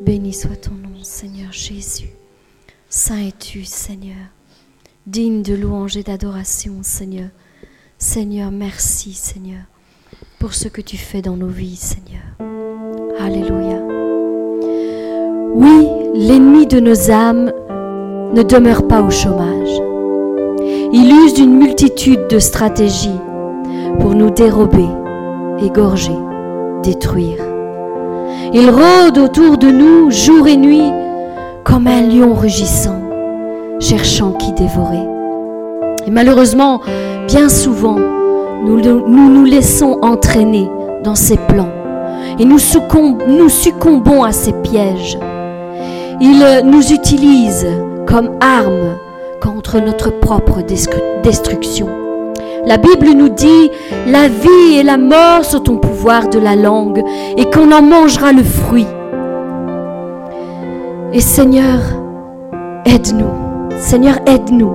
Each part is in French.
Béni soit ton nom, Seigneur Jésus. Saint es-tu, Seigneur. Digne de louange et d'adoration, Seigneur. Seigneur, merci, Seigneur, pour ce que tu fais dans nos vies, Seigneur. Alléluia. Oui, l'ennemi de nos âmes ne demeure pas au chômage. Il use d'une multitude de stratégies pour nous dérober, égorger, détruire. Il rôde autour de nous jour et nuit comme un lion rugissant, cherchant qui dévorer. Et malheureusement, bien souvent, nous nous, laissons entraîner dans ses plans et nous, succombons à ses pièges. Il nous utilise comme arme contre notre propre destruction. La Bible nous dit, la vie et la mort sont au pouvoir de la langue et qu'on en mangera le fruit. Et Seigneur, aide-nous. Seigneur, aide-nous.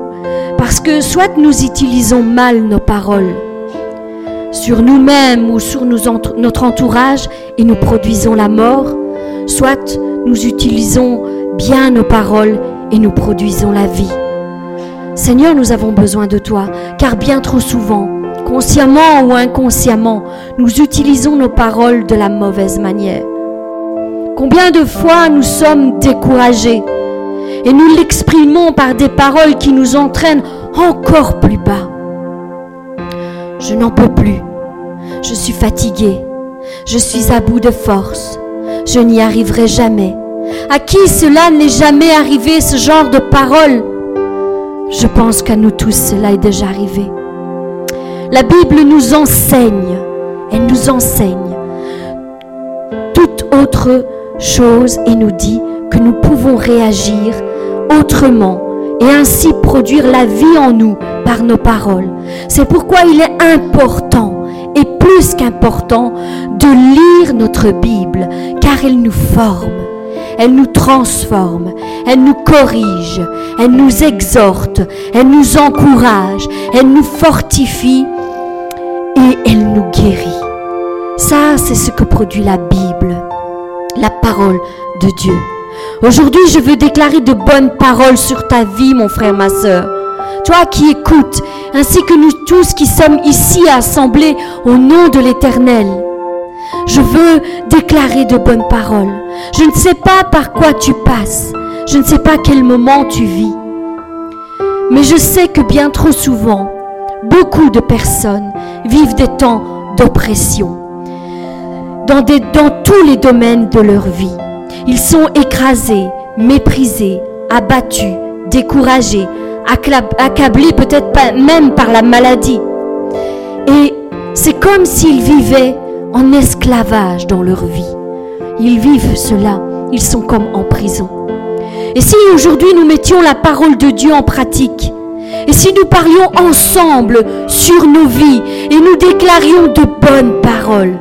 Parce que soit nous utilisons mal nos paroles sur nous-mêmes ou sur notre entourage et nous produisons la mort, soit nous utilisons bien nos paroles et nous produisons la vie. Seigneur, nous avons besoin de toi, car bien trop souvent, consciemment ou inconsciemment, nous utilisons nos paroles de la mauvaise manière. Combien de fois nous sommes découragés et nous l'exprimons par des paroles qui nous entraînent encore plus bas. Je n'en peux plus. Je suis fatigué. Je suis à bout de force. Je n'y arriverai jamais. À qui cela n'est jamais arrivé, ce genre de paroles? Je pense qu'à nous tous, cela est déjà arrivé. La Bible nous enseigne, elle nous enseigne toute autre chose et nous dit que nous pouvons réagir autrement et ainsi produire la vie en nous par nos paroles. C'est pourquoi il est important et plus qu'important de lire notre Bible car elle nous forme elle nous transforme, elle nous corrige, elle nous exhorte, elle nous encourage, elle nous fortifie nous guérit. Ça, c'est ce que produit la Bible, la parole de Dieu. Aujourd'hui, je veux déclarer de bonnes paroles sur ta vie, mon frère, ma soeur. Toi qui écoutes, ainsi que nous tous qui sommes ici assemblés au nom de l'Éternel. Je veux déclarer de bonnes paroles. Je ne sais pas par quoi tu passes. Je ne sais pas quel moment tu vis. Mais je sais que bien trop souvent, beaucoup de personnes vivent des temps d'oppression dans, tous les domaines de leur vie. Ils sont écrasés, méprisés, abattus, découragés, accablés peut-être même par la maladie. Et c'est comme s'ils vivaient en esclavage dans leur vie. Ils vivent cela, ils sont comme en prison. Et si aujourd'hui nous mettions la parole de Dieu en pratique, et si nous parlions ensemble sur nos vies et nous déclarions de bonnes paroles,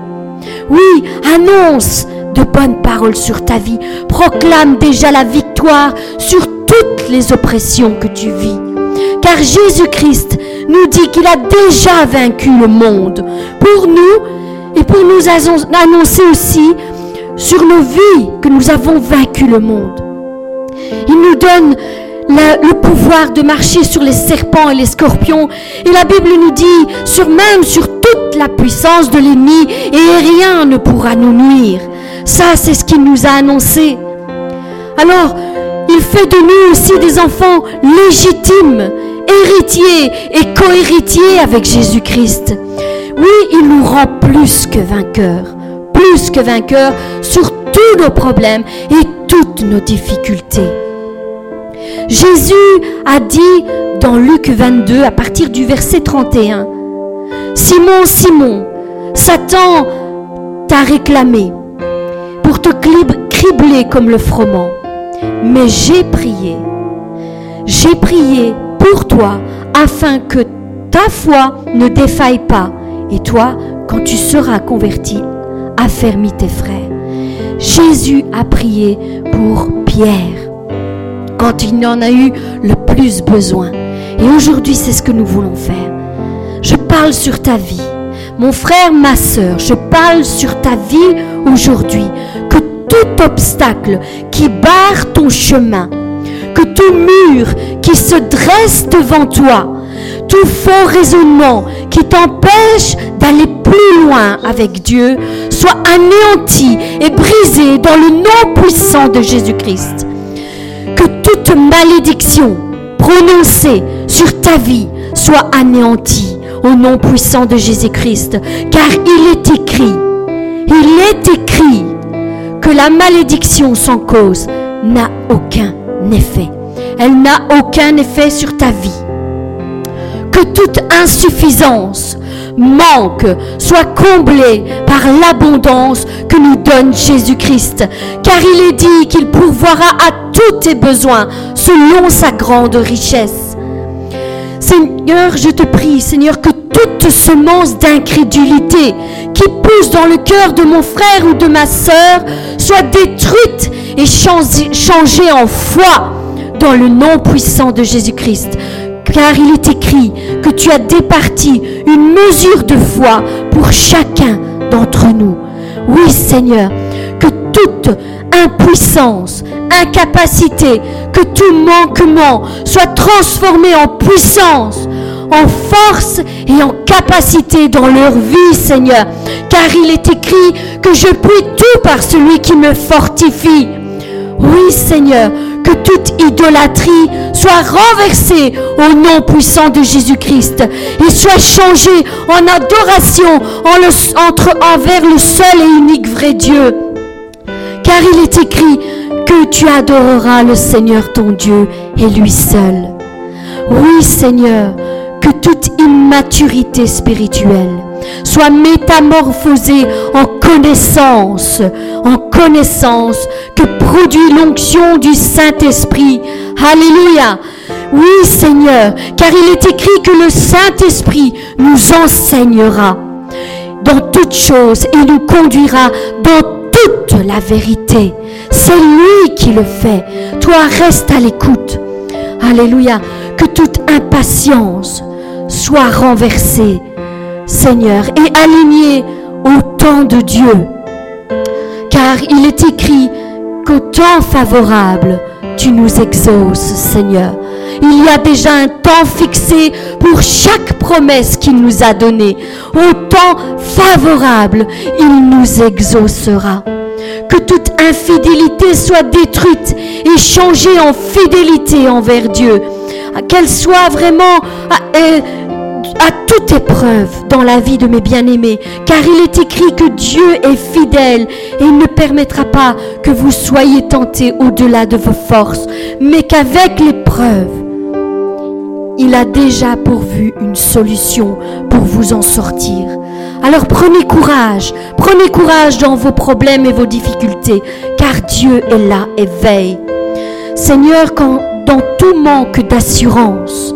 oui, annonce de bonnes paroles sur ta vie, proclame déjà la victoire sur toutes les oppressions que tu vis. Car Jésus-Christ nous dit qu'il a déjà vaincu le monde pour nous et pour nous annoncer aussi sur nos vies que nous avons vaincu le monde. Il nous donne le pouvoir de marcher sur les serpents et les scorpions. Et la Bible nous dit sur même sur toute la puissance de l'ennemi et rien ne pourra nous nuire. Ça, c'est ce qu'il nous a annoncé. Alors, il fait de nous aussi des enfants légitimes, héritiers et co-héritiers avec Jésus-Christ. Oui, il nous rend plus que vainqueurs, plus que vainqueurs sur tous nos problèmes et toutes nos difficultés. Jésus a dit dans Luc 22 à partir du verset 31, Simon, Simon, Satan t'a réclamé pour te cribler comme le froment. Mais j'ai prié, j'ai prié pour toi afin que ta foi ne défaille pas et toi, quand tu seras converti, affermis tes frères. Jésus a prié pour Pierre quand il en a eu le plus besoin. Et aujourd'hui, c'est ce que nous voulons faire. Je parle sur ta vie. Mon frère, ma soeur, je parle sur ta vie aujourd'hui. Que tout obstacle qui barre ton chemin, que tout mur qui se dresse devant toi, tout faux raisonnement qui t'empêche d'aller plus loin avec Dieu, soit anéanti et brisé dans le nom puissant de Jésus-Christ. Toute malédiction prononcée sur ta vie soit anéantie au nom puissant de Jésus-Christ, car il est écrit, il est écrit que la malédiction sans cause n'a aucun effet. Elle n'a aucun effet sur ta vie. Que toute insuffisance, manque soit comblée par l'abondance que nous donne Jésus-Christ. Car il est dit qu'il pourvoira à tous tes besoins selon sa grande richesse. Seigneur, je te prie, Seigneur, que toute semence d'incrédulité qui pousse dans le cœur de mon frère ou de ma sœur soit détruite et changée en foi dans le nom puissant de Jésus-Christ. Car il est écrit que tu as départi une mesure de foi pour chacun d'entre nous. Oui Seigneur, que toute impuissance, incapacité, que tout manquement soit transformé en puissance, en force et en capacité dans leur vie, Seigneur. Car il est écrit que je puis tout par celui qui me fortifie. Oui, Seigneur, que toute idolâtrie soit renversée au nom puissant de Jésus-Christ et soit changée en adoration entre, envers le seul et unique vrai Dieu. Car il est écrit que tu adoreras le Seigneur ton Dieu et lui seul. Oui Seigneur, que toute immaturité spirituelle soit métamorphosée en connaissance, en connaissance que produit l'onction du Saint-Esprit. Alléluia. Oui Seigneur, car il est écrit que le Saint-Esprit nous enseignera dans toutes choses et nous conduira dans toute la vérité. C'est lui qui le fait. Toi, reste à l'écoute. Alléluia. Que toute impatience soit renversée, Seigneur, et alignée au temps de Dieu. Car il est écrit qu'au temps favorable, tu nous exauces, Seigneur. Il y a déjà un temps fixé pour chaque promesse qu'il nous a donnée. Au temps favorable, il nous exaucera. Que toute infidélité soit détruite et changée en fidélité envers Dieu. Qu'elle soit vraiment à, à toute épreuve dans la vie de mes bien-aimés. Car il est écrit que Dieu est fidèle et ne permettra pas que vous soyez tentés au-delà de vos forces, mais qu'avec l'épreuve, il a déjà pourvu une solution pour vous en sortir. Alors prenez courage, prenez courage dans vos problèmes et vos difficultés, car Dieu est là et veille. Seigneur, quand dans tout manque d'assurance,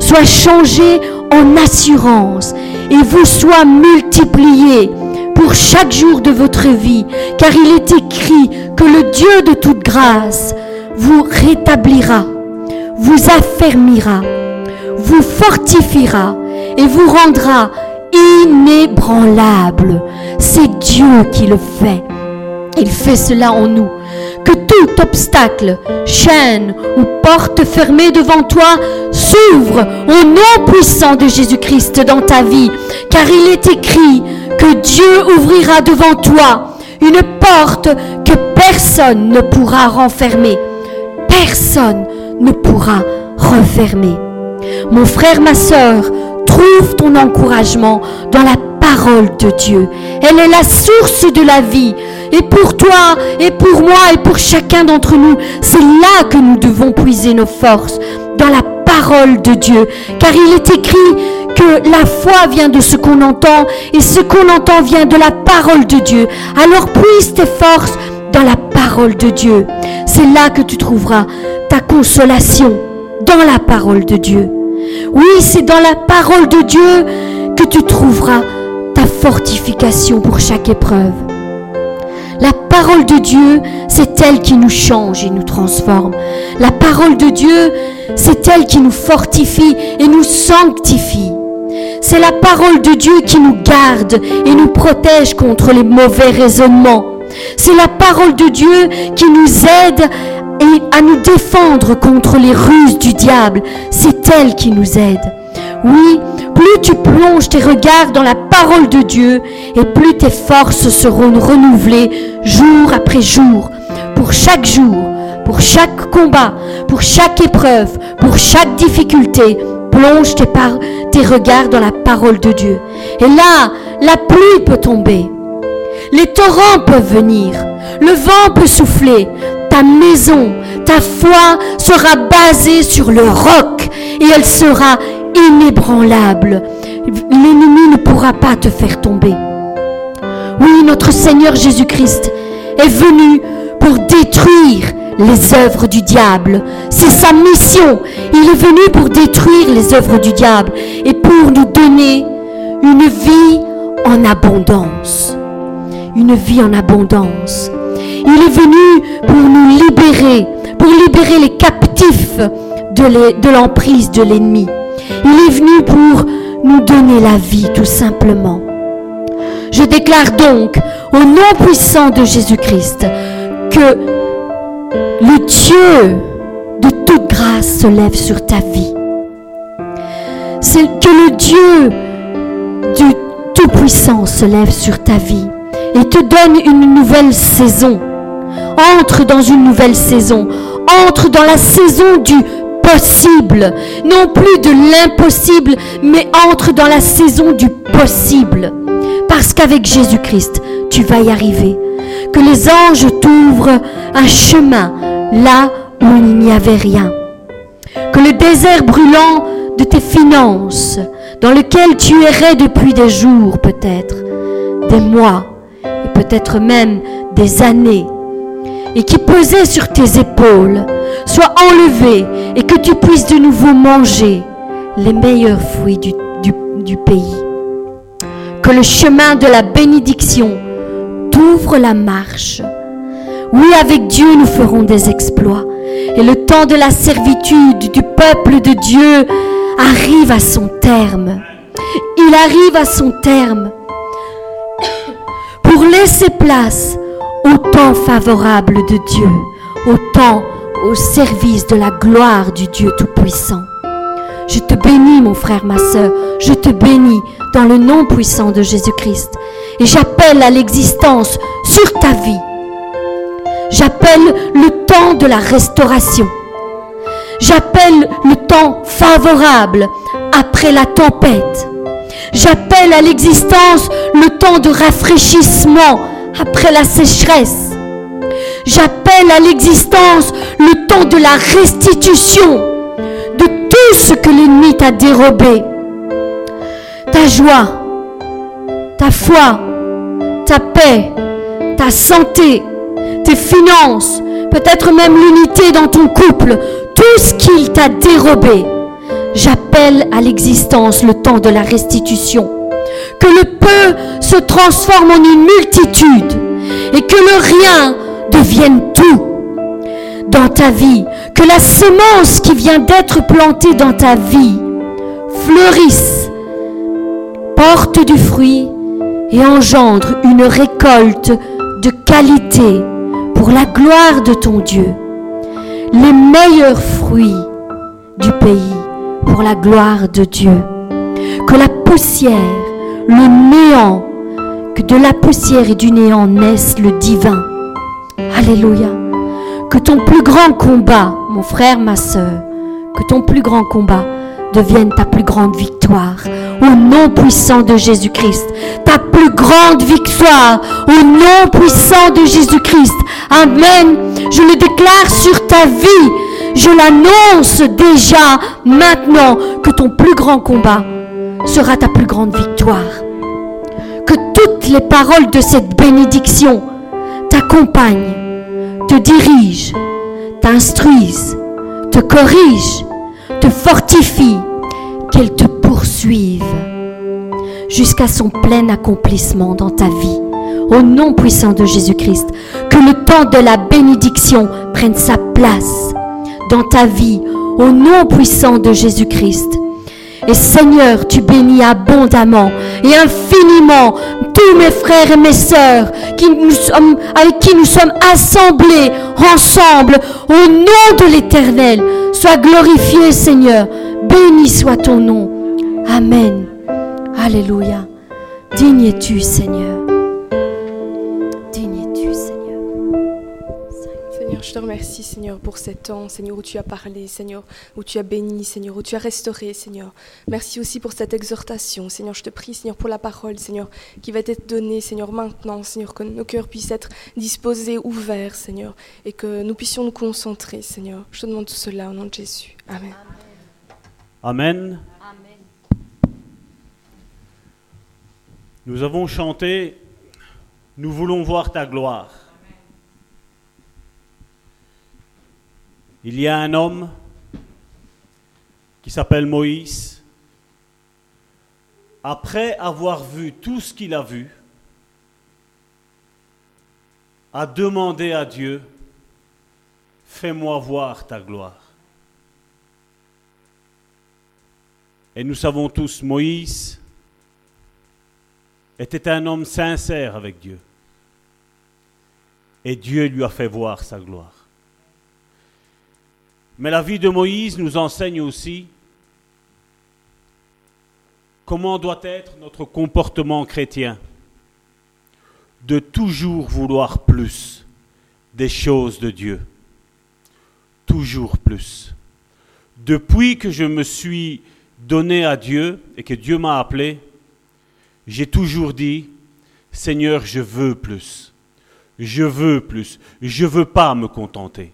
soit changé en assurance et vous soit multiplié pour chaque jour de votre vie, car il est écrit que le Dieu de toute grâce vous rétablira, vous affermira vous fortifiera et vous rendra inébranlable. C'est Dieu qui le fait. Il fait cela en nous. Que tout obstacle, chaîne ou porte fermée devant toi s'ouvre au nom puissant de Jésus-Christ dans ta vie. Car il est écrit que Dieu ouvrira devant toi une porte que personne ne pourra renfermer. Personne ne pourra refermer. Mon frère, ma sœur, trouve ton encouragement dans la parole de Dieu. Elle est la source de la vie. Et pour toi, et pour moi, et pour chacun d'entre nous, c'est là que nous devons puiser nos forces, dans la parole de Dieu. Car il est écrit que la foi vient de ce qu'on entend, et ce qu'on entend vient de la parole de Dieu. Alors puise tes forces dans la parole de Dieu. C'est là que tu trouveras ta consolation dans la parole de Dieu. Oui, c'est dans la parole de Dieu que tu trouveras ta fortification pour chaque épreuve. La parole de Dieu, c'est elle qui nous change et nous transforme. La parole de Dieu, c'est elle qui nous fortifie et nous sanctifie. C'est la parole de Dieu qui nous garde et nous protège contre les mauvais raisonnements. C'est la parole de Dieu qui nous aide et à nous défendre contre les ruses du diable. C'est elle qui nous aide. Oui, plus tu plonges tes regards dans la parole de Dieu, et plus tes forces seront renouvelées jour après jour, pour chaque jour, pour chaque combat, pour chaque épreuve, pour chaque difficulté. Plonge tes, tes regards dans la parole de Dieu. Et là, la pluie peut tomber. Les torrents peuvent venir. Le vent peut souffler. Ta maison, ta foi sera basée sur le roc et elle sera inébranlable. L'ennemi ne pourra pas te faire tomber. Oui, notre Seigneur Jésus-Christ est venu pour détruire les œuvres du diable. C'est sa mission. Il est venu pour détruire les œuvres du diable et pour nous donner une vie en abondance. Une vie en abondance. Il est venu pour nous libérer, pour libérer les captifs de l'emprise de l'ennemi. Il est venu pour nous donner la vie tout simplement. Je déclare donc au nom puissant de Jésus-Christ que le Dieu de toute grâce se lève sur ta vie. C'est que le Dieu du Tout-Puissant se lève sur ta vie et te donne une nouvelle saison. Entre dans une nouvelle saison. Entre dans la saison du possible. Non plus de l'impossible, mais entre dans la saison du possible. Parce qu'avec Jésus-Christ, tu vas y arriver. Que les anges t'ouvrent un chemin là où il n'y avait rien. Que le désert brûlant de tes finances, dans lequel tu errais depuis des jours peut-être, des mois, peut-être même des années, et qui pesait sur tes épaules, soit enlevé et que tu puisses de nouveau manger les meilleurs fruits du, du pays. Que le chemin de la bénédiction t'ouvre la marche. Oui, avec Dieu, nous ferons des exploits. Et le temps de la servitude du peuple de Dieu arrive à son terme. Il arrive à son terme laisser place au temps favorable de Dieu, au temps au service de la gloire du Dieu Tout-Puissant. Je te bénis, mon frère, ma soeur, je te bénis dans le nom puissant de Jésus-Christ. Et j'appelle à l'existence sur ta vie. J'appelle le temps de la restauration. J'appelle le temps favorable après la tempête. J'appelle à l'existence le temps de rafraîchissement après la sécheresse. J'appelle à l'existence le temps de la restitution de tout ce que l'ennemi t'a dérobé. Ta joie, ta foi, ta paix, ta santé, tes finances, peut-être même l'unité dans ton couple, tout ce qu'il t'a dérobé. J'appelle à l'existence le temps de la restitution. Que le peu se transforme en une multitude et que le rien devienne tout dans ta vie. Que la semence qui vient d'être plantée dans ta vie fleurisse, porte du fruit et engendre une récolte de qualité pour la gloire de ton Dieu. Les meilleurs fruits du pays pour la gloire de Dieu. Que la poussière, le néant, que de la poussière et du néant naisse le divin. Alléluia. Que ton plus grand combat, mon frère, ma soeur, que ton plus grand combat devienne ta plus grande victoire. Au nom puissant de Jésus-Christ. Ta plus grande victoire. Au nom puissant de Jésus-Christ. Amen. Je le déclare sur ta vie. Je l'annonce déjà maintenant que ton plus grand combat sera ta plus grande victoire. Que toutes les paroles de cette bénédiction t'accompagnent, te dirigent, t'instruisent, te corrigent, te fortifient, qu'elles te poursuivent jusqu'à son plein accomplissement dans ta vie. Au nom puissant de Jésus-Christ, que le temps de la bénédiction prenne sa place dans ta vie. Au nom puissant de Jésus-Christ. Et Seigneur, tu bénis abondamment et infiniment tous mes frères et mes sœurs avec qui nous sommes assemblés ensemble au nom de l'Éternel. Sois glorifié, Seigneur. Béni soit ton nom. Amen. Alléluia. Digne es-tu, Seigneur. Je te remercie, Seigneur, pour cet temps, Seigneur, où tu as parlé, Seigneur, où tu as béni, Seigneur, où tu as restauré, Seigneur. Merci aussi pour cette exhortation, Seigneur. Je te prie, Seigneur, pour la parole, Seigneur, qui va être donnée, Seigneur, maintenant, Seigneur, que nos cœurs puissent être disposés, ouverts, Seigneur, et que nous puissions nous concentrer, Seigneur. Je te demande tout cela au nom de Jésus. Amen. Amen. Nous avons chanté Nous voulons voir ta gloire. Il y a un homme qui s'appelle Moïse. Après avoir vu tout ce qu'il a vu, a demandé à Dieu, fais-moi voir ta gloire. Et nous savons tous, Moïse était un homme sincère avec Dieu. Et Dieu lui a fait voir sa gloire. Mais la vie de Moïse nous enseigne aussi comment doit être notre comportement chrétien. De toujours vouloir plus des choses de Dieu. Toujours plus. Depuis que je me suis donné à Dieu et que Dieu m'a appelé, j'ai toujours dit, Seigneur, je veux plus. Je veux plus. Je veux pas me contenter.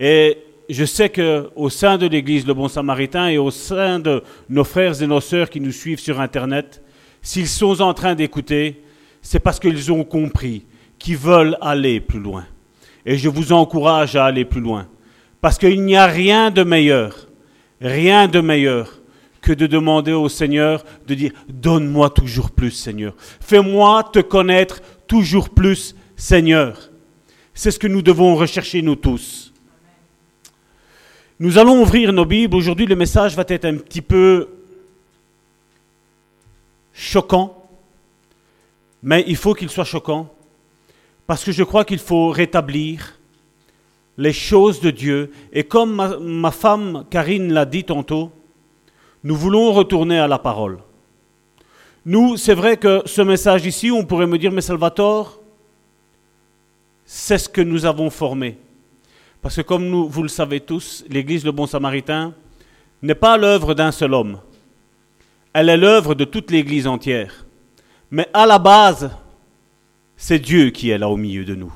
Et je sais qu'au sein de l'Église Le Bon Samaritain et au sein de nos frères et nos sœurs qui nous suivent sur Internet, s'ils sont en train d'écouter, c'est parce qu'ils ont compris qu'ils veulent aller plus loin. Et je vous encourage à aller plus loin. Parce qu'il n'y a rien de meilleur, rien de meilleur que de demander au Seigneur de dire, donne-moi toujours plus, Seigneur. Fais-moi te connaître toujours plus, Seigneur. C'est ce que nous devons rechercher, nous tous. Nous allons ouvrir nos Bibles. Aujourd'hui, le message va être un petit peu choquant, mais il faut qu'il soit choquant, parce que je crois qu'il faut rétablir les choses de Dieu. Et comme ma, femme Karine l'a dit tantôt, nous voulons retourner à la parole. Nous, c'est vrai que ce message ici, on pourrait me dire, mais Salvatore, c'est ce que nous avons formé. Parce que comme vous le savez tous, l'Église Le Bon Samaritain n'est pas l'œuvre d'un seul homme. Elle est l'œuvre de toute l'Église entière. Mais à la base, c'est Dieu qui est là au milieu de nous.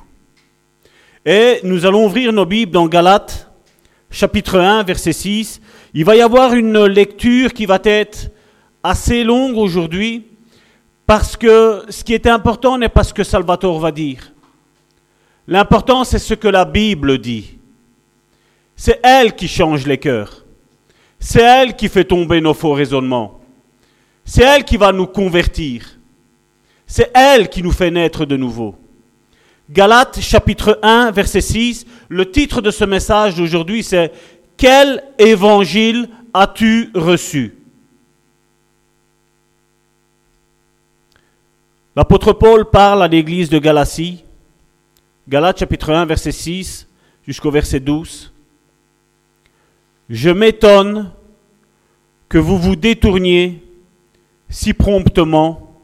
Et nous allons ouvrir nos Bibles dans Galates, chapitre 1, verset 6. Il va y avoir une lecture qui va être assez longue aujourd'hui, parce que ce qui est important n'est pas ce que Salvatore va dire. L'important, c'est ce que la Bible dit. C'est elle qui change les cœurs. C'est elle qui fait tomber nos faux raisonnements. C'est elle qui va nous convertir. C'est elle qui nous fait naître de nouveau. Galates chapitre 1 verset 6, le titre de ce message d'aujourd'hui c'est Quel évangile as-tu reçu? L'apôtre Paul parle à l'église de Galatie Galates chapitre 1, verset 6 jusqu'au verset 12. Je m'étonne que vous vous détourniez si promptement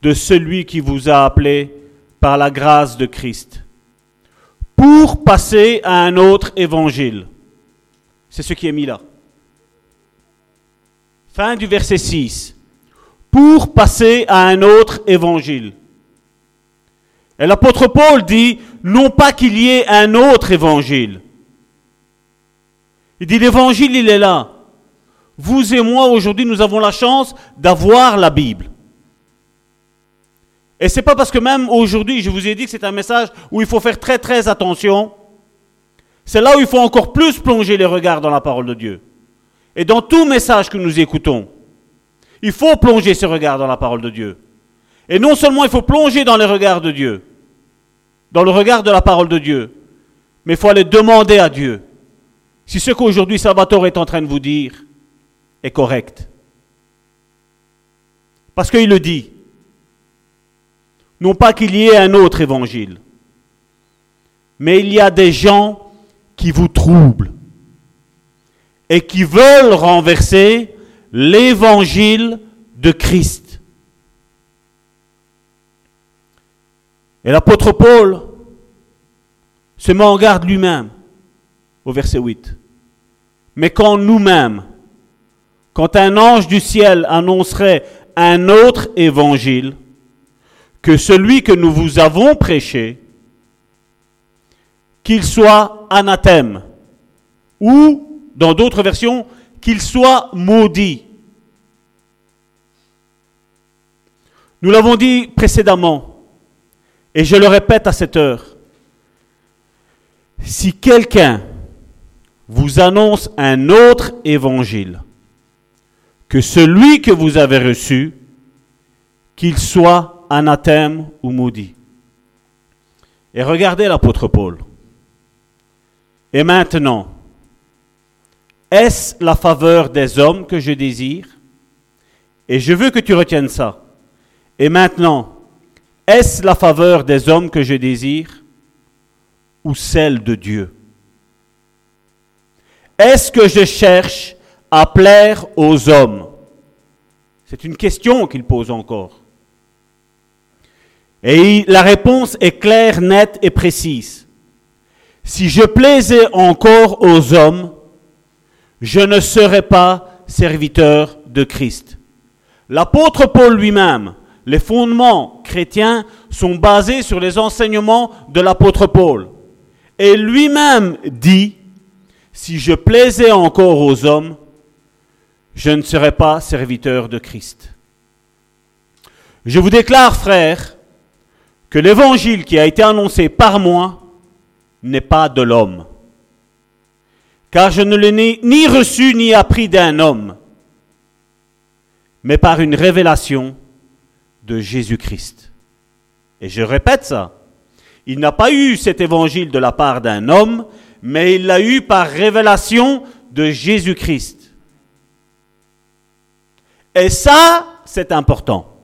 de celui qui vous a appelé par la grâce de Christ, pour passer à un autre évangile. C'est ce qui est mis là. Fin du verset 6. Pour passer à un autre évangile. Et l'apôtre Paul dit, non pas qu'il y ait un autre évangile. Il dit, l'évangile, il est là. Vous et moi, aujourd'hui, nous avons la chance d'avoir la Bible. Et c'est pas parce que même aujourd'hui, je vous ai dit que c'est un message où il faut faire très très attention. C'est là où il faut encore plus plonger les regards dans la parole de Dieu. Et dans tout message que nous écoutons, il faut plonger ces regards dans la parole de Dieu. Et non seulement il faut plonger dans les regards de Dieu, dans le regard de la parole de Dieu. Mais il faut aller demander à Dieu si ce qu'aujourd'hui Salvatore est en train de vous dire est correct. Parce qu'il le dit. Non pas qu'il y ait un autre évangile, mais il y a des gens qui vous troublent et qui veulent renverser l'évangile de Christ. Et l'apôtre Paul se met en garde lui-même au verset 8. Mais quand nous-mêmes, quand un ange du ciel annoncerait un autre évangile que celui que nous vous avons prêché, qu'il soit anathème, ou, dans d'autres versions, qu'il soit maudit. Nous l'avons dit précédemment, et je le répète à cette heure, si quelqu'un vous annonce un autre évangile que celui que vous avez reçu, qu'il soit anathème ou maudit. Et regardez l'apôtre Paul. Et maintenant, est-ce la faveur des hommes que je désire? Et je veux que tu retiennes ça. Et maintenant, est-ce la faveur des hommes que je désire ou celle de Dieu? Est-ce que je cherche à plaire aux hommes? C'est une question qu'il pose encore. Et la réponse est claire, nette et précise. Si je plaisais encore aux hommes, je ne serais pas serviteur de Christ. L'apôtre Paul lui-même, les fondements chrétiens sont basés sur les enseignements de l'apôtre Paul. Et lui-même dit, si je plaisais encore aux hommes, je ne serais pas serviteur de Christ. Je vous déclare, frères, que l'évangile qui a été annoncé par moi n'est pas de l'homme. Car je ne l'ai ni reçu ni appris d'un homme, mais par une révélation de Jésus-Christ. Et je répète ça. Il n'a pas eu cet évangile de la part d'un homme, mais il l'a eu par révélation de Jésus-Christ. Et ça, c'est important.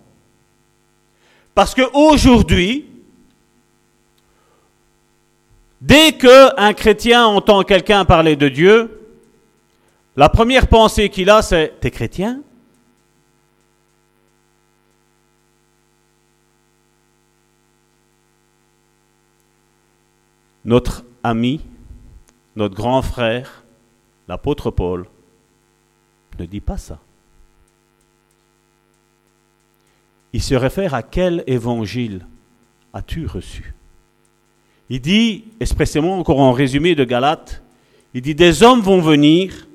Parce qu'aujourd'hui, dès qu'un chrétien entend quelqu'un parler de Dieu, la première pensée qu'il a, c'est T'es chrétien? Notre ami, notre grand frère, l'apôtre Paul, ne dit pas ça. il se réfère à quel évangile as-tu reçu? Il dit, expressément, encore en résumé de Galates, il dit, des hommes vont venir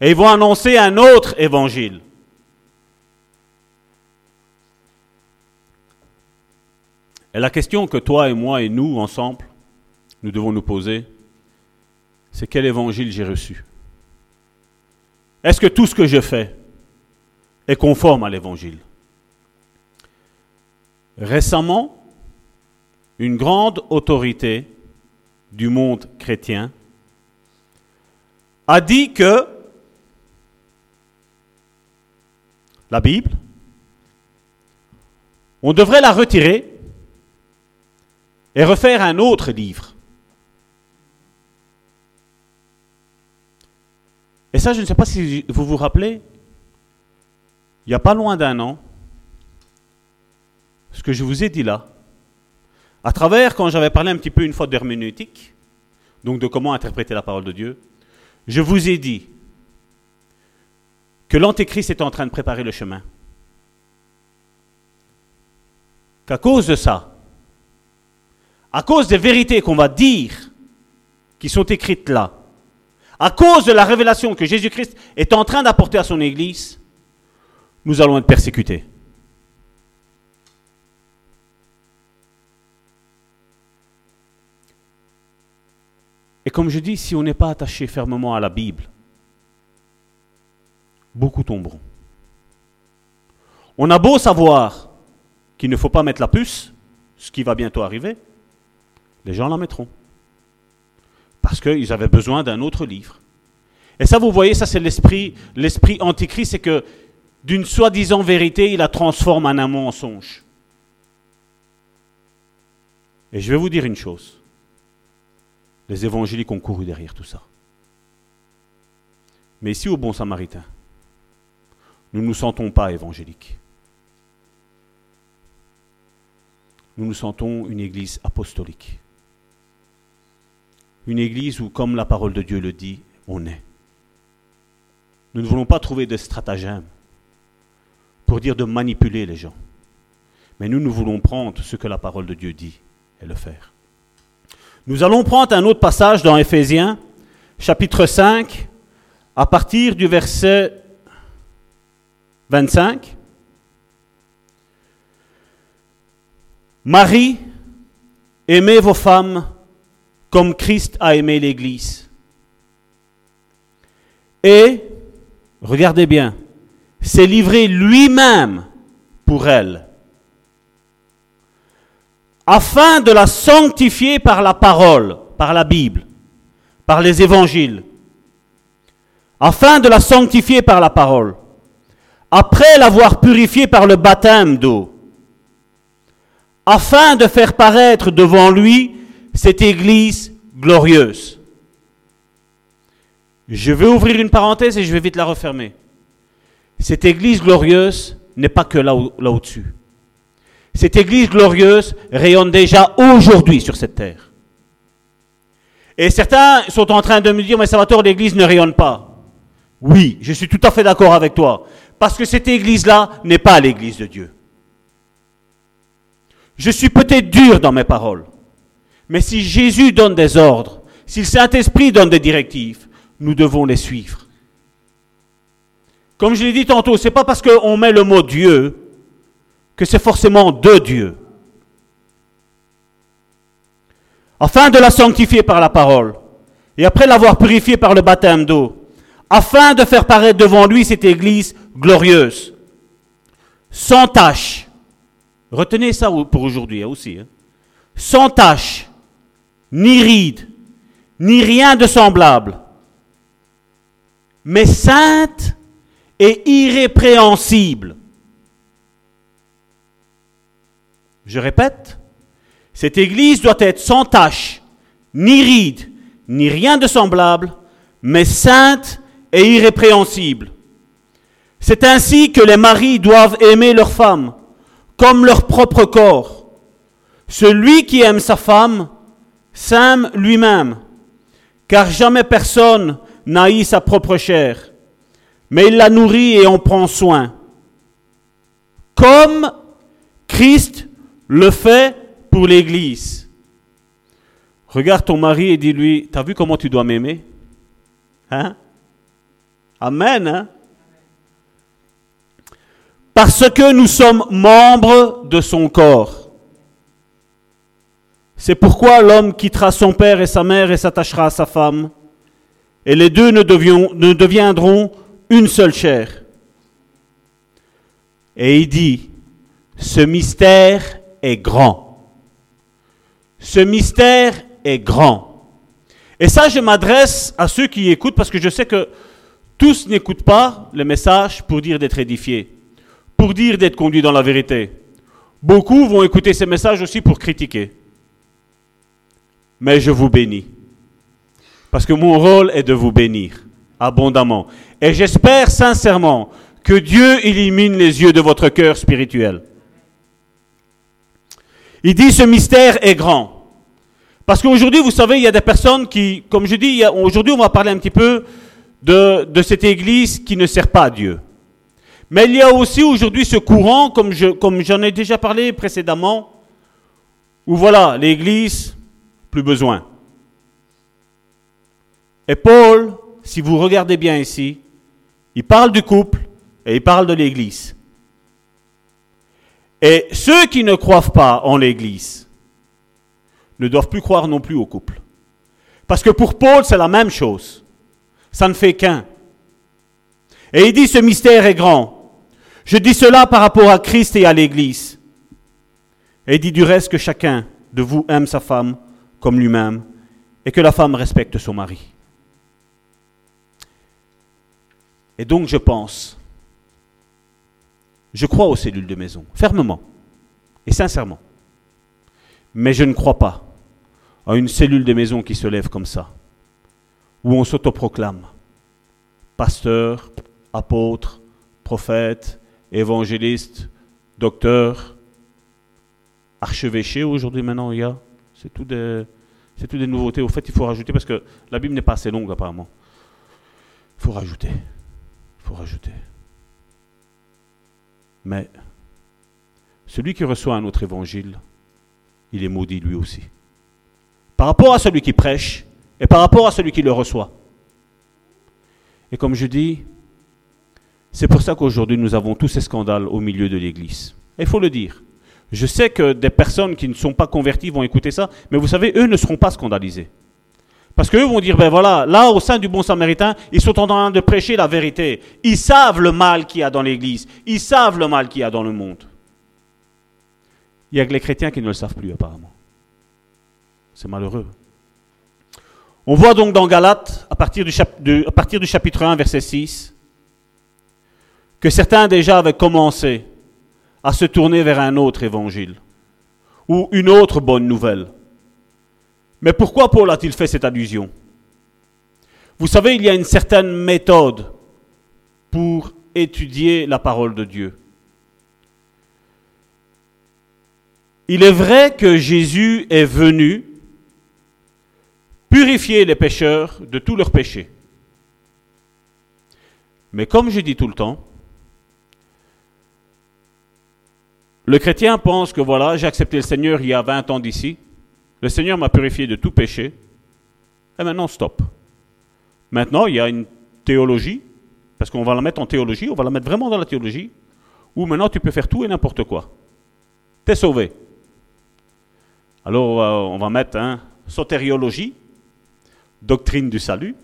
et ils vont annoncer un autre évangile. Et la question que toi et moi et nous, ensemble, nous devons nous poser, c'est quel évangile j'ai reçu? Est-ce que tout ce que je fais est conforme à l'évangile? Récemment, une grande autorité du monde chrétien a dit que la Bible, on devrait la retirer et refaire un autre livre. Et ça, je ne sais pas si vous vous rappelez, il n'y a pas loin d'un an, ce que je vous ai dit là, à travers, quand j'avais parlé un petit peu une fois d'herméneutique, donc de comment interpréter la parole de Dieu, je vous ai dit que l'Antéchrist est en train de préparer le chemin. Qu'à cause de ça, à cause des vérités qu'on va dire, qui sont écrites là, à cause de la révélation que Jésus-Christ est en train d'apporter à son Église, nous allons être persécutés. Et comme je dis, si on n'est pas attaché fermement à la Bible, beaucoup tomberont. On a beau savoir qu'il ne faut pas mettre la puce, ce qui va bientôt arriver, les gens la mettront. Parce qu'ils avaient besoin d'un autre livre. Et ça, vous voyez, ça c'est l'esprit, l'esprit antichrist, c'est que d'une soi-disant vérité, il la transforme en un mensonge. Et je vais vous dire une chose. Les évangéliques ont couru derrière tout ça. Mais ici, au Bon Samaritain, nous ne nous sentons pas évangéliques. Nous nous sentons une église apostolique. Une église où, comme la parole de Dieu le dit, on est. Nous ne voulons pas trouver de stratagème pour dire de manipuler les gens. Mais nous, nous voulons prendre ce que la parole de Dieu dit et le faire. Nous allons prendre un autre passage dans Éphésiens, chapitre 5, à partir du verset 25. Marie, aimez vos femmes comme Christ a aimé l'Église. Et, regardez bien, s'est livré lui-même pour elle, afin de la sanctifier par la parole, par la Bible, par les évangiles, afin de la sanctifier par la parole, après l'avoir purifiée par le baptême d'eau, afin de faire paraître devant lui cette Église glorieuse. Je vais ouvrir une parenthèse et je vais vite la refermer. Cette Église glorieuse n'est pas que là, là au-dessus. Cette Église glorieuse rayonne déjà aujourd'hui sur cette terre. Et certains sont en train de me dire, mais Salvatore, l'Église ne rayonne pas. Oui, je suis tout à fait d'accord avec toi. Parce que cette Église-là n'est pas l'Église de Dieu. Je suis peut-être dur dans mes paroles. Mais si Jésus donne des ordres, si le Saint-Esprit donne des directives, nous devons les suivre. Comme je l'ai dit tantôt, ce n'est pas parce qu'on met le mot Dieu que c'est forcément de Dieu. Afin de la sanctifier par la parole, et après l'avoir purifiée par le baptême d'eau, afin de faire paraître devant lui cette Église glorieuse, sans tache. Retenez ça pour aujourd'hui hein, aussi. Hein. Sans tache, ni ride, ni rien de semblable, mais sainte et irrépréhensible. Je répète, cette Église doit être sans tache, ni ride, ni rien de semblable, mais sainte et irrépréhensible. C'est ainsi que les maris doivent aimer leurs femmes comme leur propre corps. Celui qui aime sa femme s'aime lui-même, car jamais personne n'haït sa propre chair, mais il la nourrit et en prend soin. Comme Christ le fait pour l'Église. Regarde ton mari et dis-lui, t'as vu comment tu dois m'aimer? Hein? Amen. Hein? Parce que nous sommes membres de son corps. C'est pourquoi l'homme quittera son père et sa mère et s'attachera à sa femme, et les deux ne, deviendront une seule chair. Et il dit, ce mystère est grand. Ce mystère est grand. Et ça, je m'adresse à ceux qui écoutent parce que je sais que tous n'écoutent pas le message pour dire d'être édifiés, pour dire d'être conduits dans la vérité. Beaucoup vont écouter ces messages aussi pour critiquer. Mais je vous bénis. Parce que mon rôle est de vous bénir abondamment. Et j'espère sincèrement que Dieu illumine les yeux de votre cœur spirituel. Il dit ce mystère est grand. Parce qu'aujourd'hui, vous savez, il y a des personnes qui, comme je dis, aujourd'hui on va parler un petit peu de, cette Église qui ne sert pas à Dieu. Mais il y a aussi aujourd'hui ce courant, comme, je, comme j'en ai déjà parlé précédemment, où voilà, l'Église, plus besoin. Et Paul, si vous regardez bien ici, il parle du couple et il parle de l'Église. Et ceux qui ne croient pas en l'Église ne doivent plus croire non plus au couple. Parce que pour Paul, c'est la même chose. Ça ne fait qu'un. Et il dit, ce mystère est grand. Je dis cela par rapport à Christ et à l'Église. Et il dit du reste que chacun de vous aime sa femme comme lui-même et que la femme respecte son mari. Et donc je pense Je crois aux cellules de maison, fermement et sincèrement. Mais je ne crois pas à une cellule de maison qui se lève comme ça, où on s'autoproclame pasteur, apôtre, prophète, évangéliste, docteur, archevêché aujourd'hui maintenant, il y a. C'est tout des, nouveautés. Au fait, il faut rajouter, parce que la Bible n'est pas assez longue apparemment. Il faut rajouter. Il faut rajouter. Mais celui qui reçoit un autre évangile, il est maudit lui aussi. Par rapport à celui qui prêche et par rapport à celui qui le reçoit. Et comme je dis, c'est pour ça qu'aujourd'hui nous avons tous ces scandales au milieu de l'Église. Il faut le dire. Je sais que des personnes qui ne sont pas converties vont écouter ça, mais vous savez, eux ne seront pas scandalisés. Parce qu'eux vont dire, ben voilà, là au sein du bon samaritain, ils sont en train de prêcher la vérité. Ils savent le mal qu'il y a dans l'Église. Ils savent le mal qu'il y a dans le monde. Il y a que les chrétiens qui ne le savent plus apparemment. C'est malheureux. On voit donc dans Galates, à partir du, à partir du chapitre 1, verset 6, que certains déjà avaient commencé à se tourner vers un autre évangile ou une autre bonne nouvelle. Mais pourquoi Paul a-t-il fait cette allusion? Vous savez, il y a une certaine méthode pour étudier la parole de Dieu. Il est vrai que Jésus est venu purifier les pécheurs de tous leurs péchés. Mais comme je dis tout le temps, Le chrétien pense que voilà, j'ai accepté le Seigneur il y a 20 ans d'ici. Le Seigneur m'a purifié de tout péché. Et maintenant, stop. Maintenant, il y a une théologie, parce qu'on va la mettre en théologie, on va la mettre vraiment dans la théologie, où maintenant tu peux faire tout et n'importe quoi. T'es sauvé. Alors, on va, mettre un sotériologie, doctrine du salut,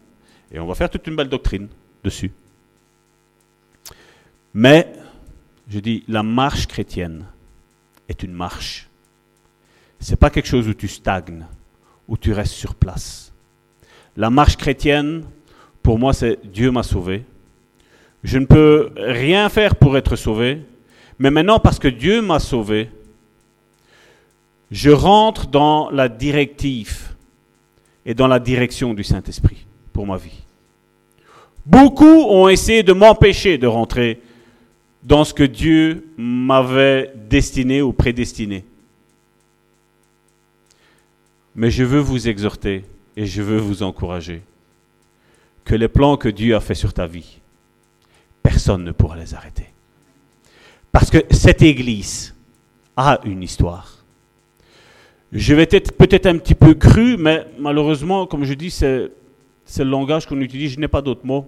et on va faire toute une belle doctrine dessus. Mais, je dis, la marche chrétienne, est une marche. Ce n'est pas quelque chose où tu stagnes, où tu restes sur place. La marche chrétienne, pour moi, c'est Dieu m'a sauvé. Je ne peux rien faire pour être sauvé, mais maintenant, parce que Dieu m'a sauvé, je rentre dans la directive et dans la direction du Saint-Esprit pour ma vie. Beaucoup ont essayé de m'empêcher de rentrer dans ce que Dieu m'avait destiné ou prédestiné. Mais je veux vous exhorter et je veux vous encourager que les plans que Dieu a faits sur ta vie, personne ne pourra les arrêter. Parce que cette Église a une histoire. Je vais être peut-être un petit peu cru, mais malheureusement, comme je dis, c'est, le langage qu'on utilise, je n'ai pas d'autres mots.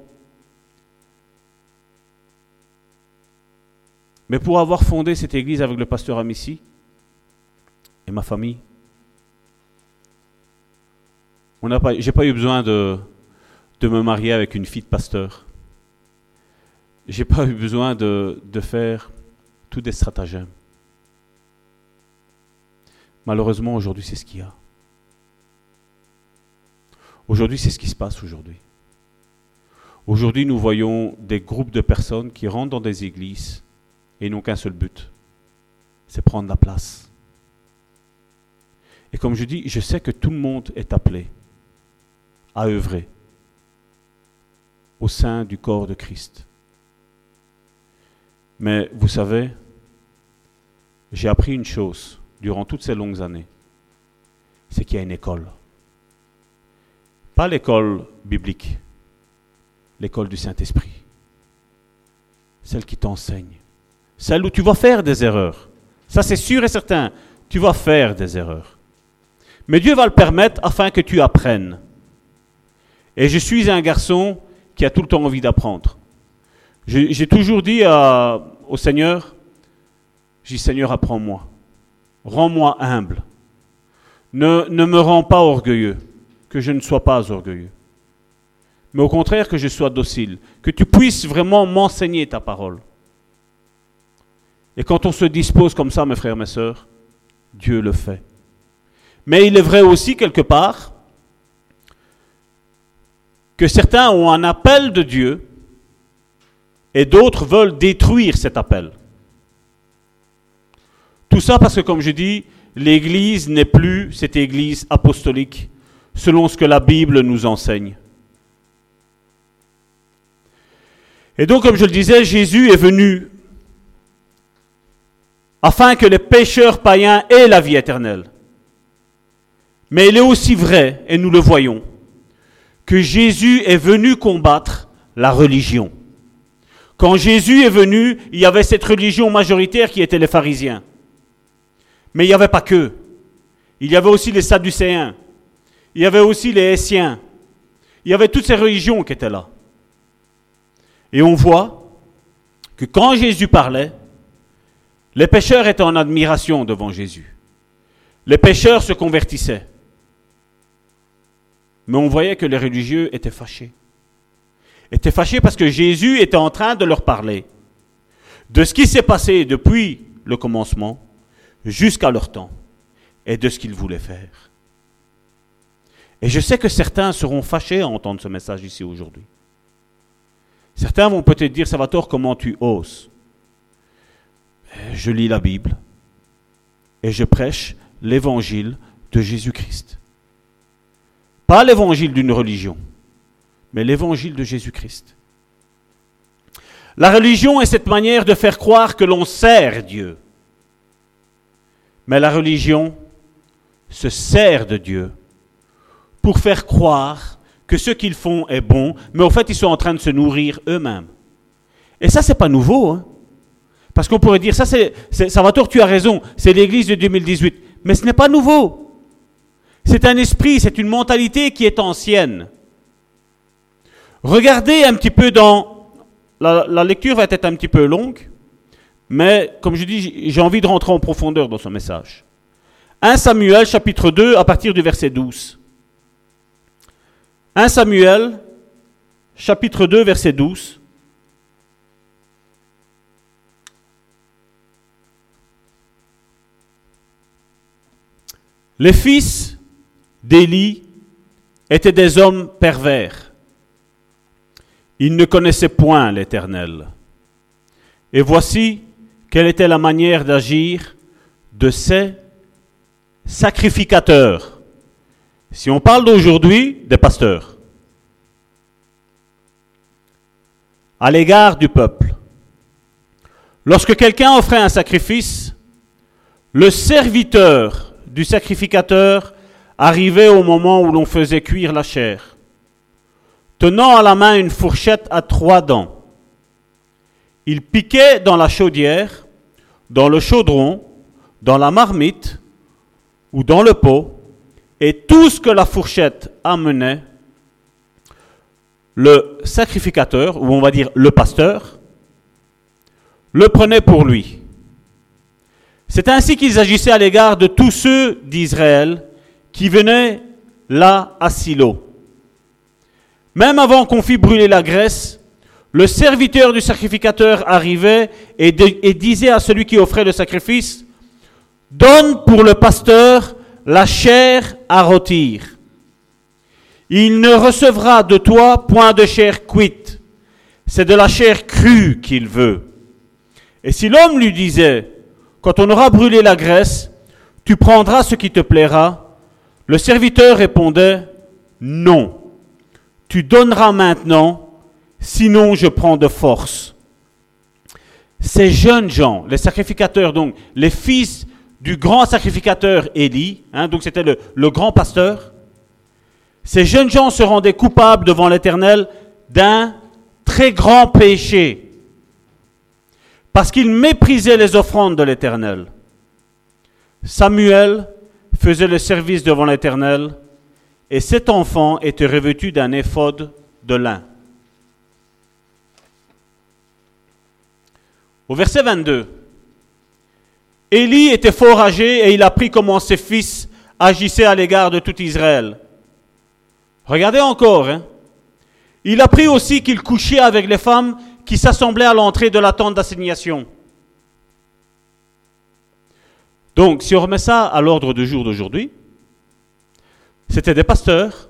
Mais pour avoir fondé cette église avec le pasteur Amici et ma famille, je n'ai pas, j'ai pas eu besoin de, de me marier avec une fille de pasteur. J'ai pas eu besoin de, de faire tous des stratagèmes. Malheureusement, aujourd'hui, c'est ce qu'il y a. Aujourd'hui, c'est ce qui se passe aujourd'hui. Aujourd'hui, nous voyons des groupes de personnes qui rentrent dans des églises et n'ont qu'un seul but, c'est prendre la place. Et comme je dis, je sais que tout le monde est appelé à œuvrer au sein du corps de Christ. Mais vous savez, j'ai appris une chose durant toutes ces longues années, c'est qu'il y a une école. Pas l'école biblique, l'école du Saint-Esprit, celle qui t'enseigne, celle où tu vas faire des erreurs. Ça, c'est sûr et certain. Tu vas faire des erreurs. Mais Dieu va le permettre afin que tu apprennes. Et je suis un garçon qui a tout le temps envie d'apprendre. J'ai toujours dit au Seigneur, j'ai dit Seigneur, apprends-moi. Rends-moi humble. Ne, ne me rends pas orgueilleux, que je ne sois pas orgueilleux. Mais au contraire, que je sois docile, que tu puisses vraiment m'enseigner ta parole. Et quand on se dispose comme ça, mes frères, mes sœurs, Dieu le fait. Mais il est vrai aussi quelque part que certains ont un appel de Dieu et d'autres veulent détruire cet appel. Tout ça parce que, comme je dis, l'Église n'est plus cette Église apostolique selon ce que la Bible nous enseigne. Et donc, comme je le disais, Jésus est venu afin que les pécheurs païens aient la vie éternelle. Mais il est aussi vrai, et nous le voyons, que Jésus est venu combattre la religion. Quand Jésus est venu, il y avait cette religion majoritaire qui était les pharisiens. Mais il n'y avait pas que. Il y avait aussi les sadducéens. Il y avait aussi les Hessiens. Il y avait toutes ces religions qui étaient là. Et on voit que quand Jésus parlait, les pécheurs étaient en admiration devant Jésus. Les pécheurs se convertissaient. Mais on voyait que les religieux étaient fâchés. Étaient fâchés parce que Jésus était en train de leur parler de ce qui s'est passé depuis le commencement jusqu'à leur temps et de ce qu'ils voulaient faire. Et je sais que certains seront fâchés à entendre ce message ici aujourd'hui. Certains vont peut-être dire, Salvatore, comment tu oses Je lis la Bible et je prêche l'évangile de Jésus-Christ. Pas l'évangile d'une religion, mais l'évangile de Jésus-Christ. La religion est cette manière de faire croire que l'on sert Dieu. Mais la religion se sert de Dieu pour faire croire que ce qu'ils font est bon, mais au fait, ils sont en train de se nourrir eux-mêmes. Et ça, c'est pas nouveau. Hein. Parce qu'on pourrait dire, ça, c'est, Salvatore, tu as raison, c'est l'église de 2018. Mais ce n'est pas nouveau. C'est un esprit, c'est une mentalité qui est ancienne. Regardez un petit peu dans. La, la lecture va être un petit peu longue, mais comme je dis, j'ai envie de rentrer en profondeur dans ce message. 1 Samuel chapitre 2 à partir du verset 12. 1 Samuel chapitre 2 verset 12. Les fils d'Élie étaient des hommes pervers. Ils ne connaissaient point l'Éternel. Et voici quelle était la manière d'agir de ces sacrificateurs. Si on parle d'aujourd'hui, des pasteurs, à l'égard du peuple. Lorsque quelqu'un offrait un sacrifice, le serviteur du sacrificateur arrivait au moment où l'on faisait cuire la chair, tenant à la main une fourchette à trois dents. Il piquait dans la chaudière, dans le chaudron, dans la marmite ou dans le pot, et tout ce que la fourchette amenait, le sacrificateur, ou on va dire le pasteur, le prenait pour lui. C'est ainsi qu'ils agissaient à l'égard de tous ceux d'Israël qui venaient là à Silo. Même avant qu'on fît brûler la graisse, le serviteur du sacrificateur arrivait et, disait à celui qui offrait le sacrifice, Donne pour le pasteur la chair à rôtir. Il ne recevra de toi point de chair cuite, c'est de la chair crue qu'il veut. Et si l'homme lui disait, Quand on aura brûlé la graisse, tu prendras ce qui te plaira, le serviteur répondait, Non, tu donneras maintenant sinon je prends de force. Ces jeunes gens, les sacrificateurs, donc les fils du grand sacrificateur Élie, hein, donc c'était le, le grand pasteur, ces jeunes gens se rendaient coupables devant l'Éternel d'un très grand péché, parce qu'ils méprisaient les offrandes de l'Éternel. Samuel faisait le service devant l'Éternel, et cet enfant était revêtu d'un éphode de lin. Au verset 22, Élie était fort âgé et il apprit comment ses fils agissaient à l'égard de tout Israël. Regardez encore, hein. il apprit aussi qu'il couchait avec les femmes qui s'assemblaient à l'entrée de la tente d'assignation. Donc, si on remet ça à l'ordre du jour d'aujourd'hui, c'était des pasteurs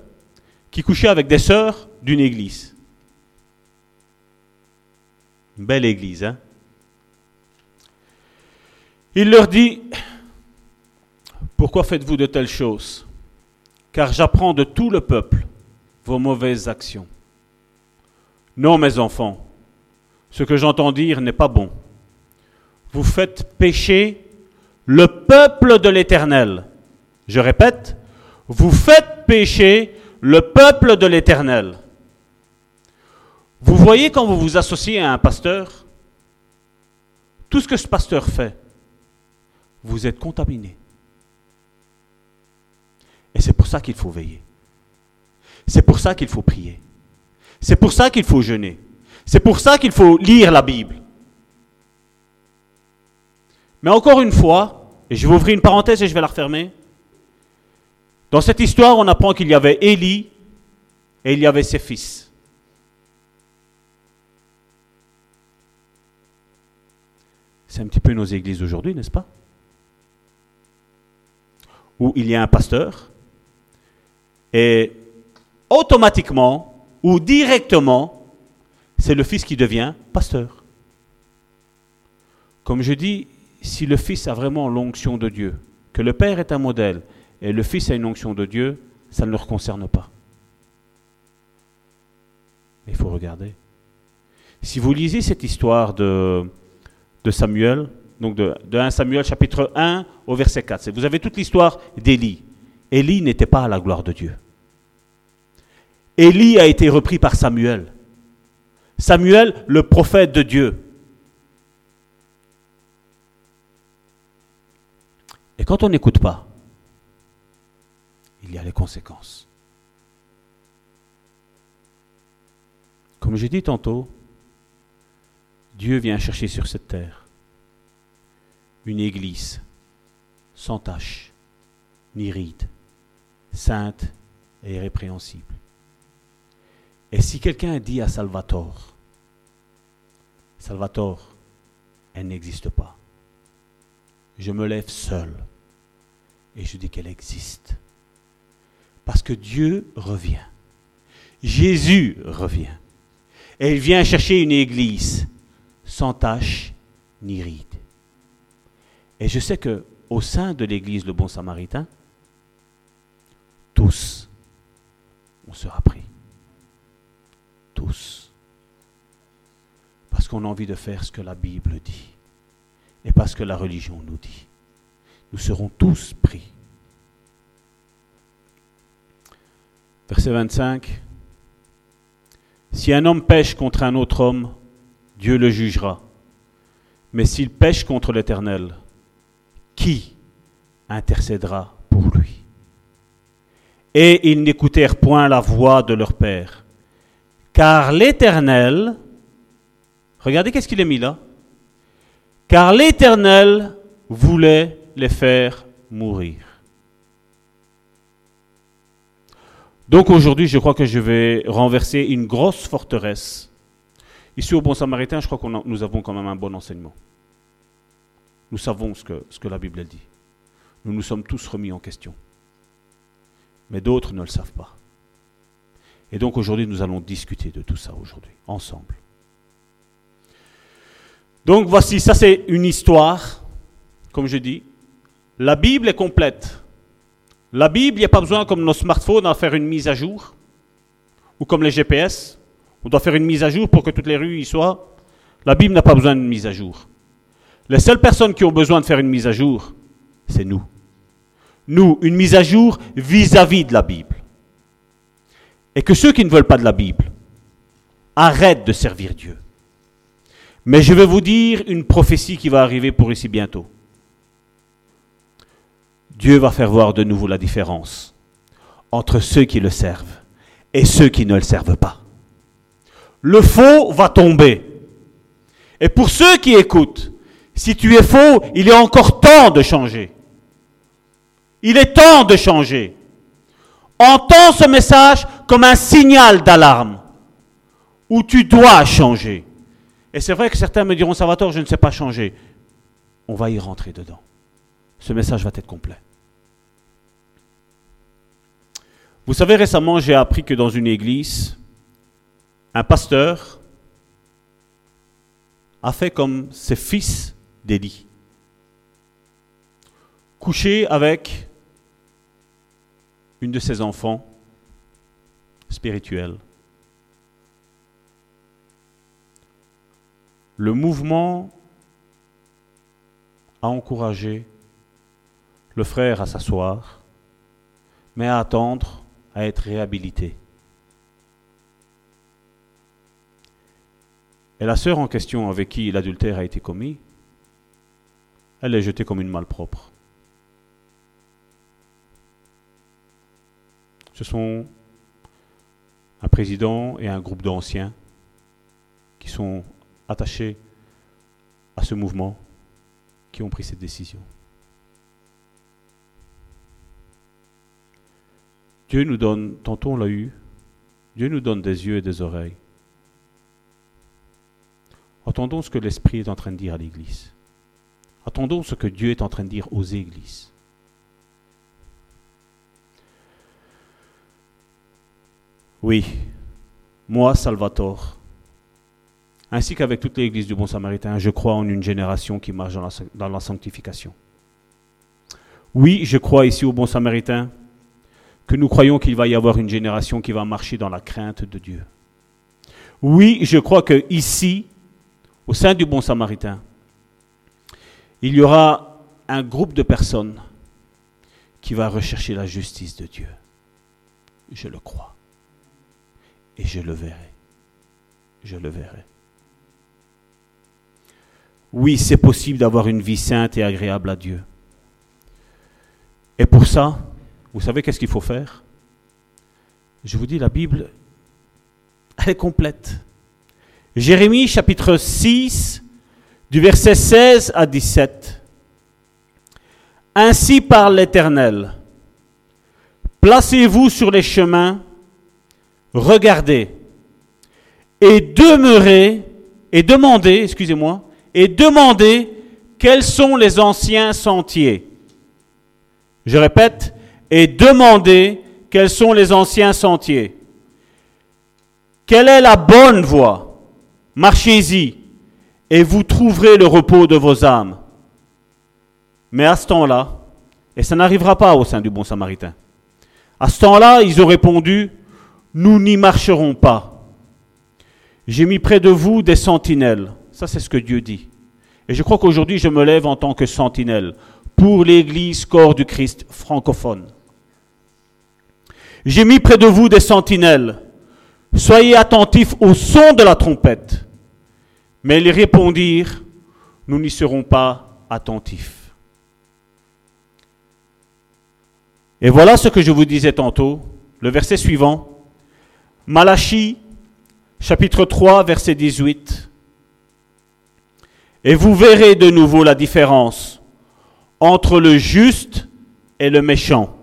qui couchaient avec des sœurs d'une église. Belle église, hein Il leur dit, pourquoi faites-vous de telles choses? Car j'apprends de tout le peuple vos mauvaises actions. Non, mes enfants, ce que j'entends dire n'est pas bon. Vous faites pécher le peuple de l'Éternel. Je répète, vous faites pécher le peuple de l'Éternel. Vous voyez quand vous vous associez à un pasteur, tout ce que ce pasteur fait, vous êtes contaminé. Et c'est pour ça qu'il faut veiller. C'est pour ça qu'il faut prier. C'est pour ça qu'il faut jeûner. C'est pour ça qu'il faut lire la Bible. Mais encore une fois, et je vais ouvrir une parenthèse et je vais la refermer. Dans cette histoire, on apprend qu'il y avait Élie et il y avait ses fils. C'est un petit peu nos églises d'aujourd'hui, n'est-ce pas? Où il y a un pasteur et automatiquement ou directement, c'est le fils qui devient pasteur. Comme je dis, si le fils a vraiment l'onction de Dieu, que le père est un modèle et le fils a une onction de Dieu, ça ne leur concerne pas. Mais il faut regarder. Si vous lisez cette histoire de, Samuel, donc de, de 1 Samuel chapitre 1 au verset 4, vous avez toute l'histoire d'Élie. Élie n'était pas à la gloire de Dieu. Élie a été repris par Samuel. Samuel, le prophète de Dieu. Et quand on n'écoute pas, il y a les conséquences. Comme j'ai dit tantôt, Dieu vient chercher sur cette terre une église sans tache, ni ride, sainte et irrépréhensible. Et si quelqu'un dit à Salvatore, Salvatore, elle n'existe pas, je me lève seul et je dis qu'elle existe. Parce que Dieu revient. Jésus revient. Et il vient chercher une église sans tache ni ride. Et je sais que au sein de l'église Le Bon Samaritain, tous, on sera pris tous. Parce qu'on a envie de faire ce que la Bible dit. Et parce que la religion nous dit. Nous serons tous pris. Verset 25. Si un homme pêche contre un autre homme, Dieu le jugera. Mais s'il pêche contre l'Éternel, qui intercédera pour lui? Et ils n'écoutèrent point la voix de leur père. Car l'Éternel, regardez qu'est-ce qu'il est mis là? Car l'Éternel voulait les faire mourir. Donc aujourd'hui, je crois que je vais renverser une grosse forteresse. Ici au Bon Samaritain, je crois que nous avons quand même un bon enseignement. Nous savons ce que, ce que la Bible dit. Nous nous sommes tous remis en question. Mais d'autres ne le savent pas. Et donc aujourd'hui, nous allons discuter de tout ça aujourd'hui, ensemble. Donc voici, ça c'est une histoire, comme je dis. La Bible est complète. La Bible, il n'y a pas besoin, comme nos smartphones, d'en faire une mise à jour, ou comme les GPS. On doit faire une mise à jour pour que toutes les rues y soient. La Bible n'a pas besoin d'une mise à jour. Les seules personnes qui ont besoin de faire une mise à jour, c'est nous. Nous, une mise à jour vis-à-vis de la Bible et que ceux qui ne veulent pas de la Bible arrêtent de servir Dieu. Mais je vais vous dire une prophétie qui va arriver pour ici bientôt. Dieu va faire voir de nouveau la différence entre ceux qui le servent et ceux qui ne le servent pas. Le faux va tomber. Et pour ceux qui écoutent, si tu es faux, il est encore temps de changer. Il est temps de changer. Entends ce message comme un signal d'alarme où tu dois changer. Et c'est vrai que certains me diront, Salvatore, je ne sais pas changer. On va y rentrer dedans. Ce message va être complet. Vous savez, récemment, j'ai appris que dans une église, un pasteur a fait comme ses fils d'Élie. couché avec une de ses enfants spirituels. Le mouvement a encouragé le frère à s'asseoir, mais à attendre à être réhabilité. Et la sœur en question avec qui l'adultère a été commis, elle est jetée comme une malpropre. Ce sont un président et un groupe d'anciens qui sont attachés à ce mouvement qui ont pris cette décision. Dieu nous donne, tantôt on l'a eu, Dieu nous donne des yeux et des oreilles. Attendons ce que l'Esprit est en train de dire à l'Église. Attendons ce que Dieu est en train de dire aux Églises. Oui, moi, Salvatore, ainsi qu'avec toute l'Église du Bon Samaritain, je crois en une génération qui marche dans la, dans la sanctification. Oui, je crois ici au Bon Samaritain que nous croyons qu'il va y avoir une génération qui va marcher dans la crainte de Dieu. Oui, je crois que ici, au sein du Bon Samaritain, il y aura un groupe de personnes qui va rechercher la justice de Dieu. Je le crois. Et je le verrai. Je le verrai. Oui, c'est possible d'avoir une vie sainte et agréable à Dieu. Et pour ça, vous savez qu'est-ce qu'il faut faire? Je vous dis, la Bible, elle est complète. Jérémie chapitre 6, du verset 16 à 17. Ainsi parle l'Éternel. Placez-vous sur les chemins, regardez, et demeurez, et demandez, excusez-moi, et demandez quels sont les anciens sentiers. Je répète, et demandez quels sont les anciens sentiers. Quelle est la bonne voie Marchez-y et vous trouverez le repos de vos âmes. Mais à ce temps-là, et ça n'arrivera pas au sein du bon samaritain, à ce temps-là, ils ont répondu, nous n'y marcherons pas. J'ai mis près de vous des sentinelles. Ça, c'est ce que Dieu dit. Et je crois qu'aujourd'hui, je me lève en tant que sentinelle pour l'Église corps du Christ francophone. J'ai mis près de vous des sentinelles. Soyez attentifs au son de la trompette. Mais ils répondirent, nous n'y serons pas attentifs. Et voilà ce que je vous disais tantôt, le verset suivant. Malachie, chapitre 3, verset 18. Et vous verrez de nouveau la différence entre le juste et le méchant,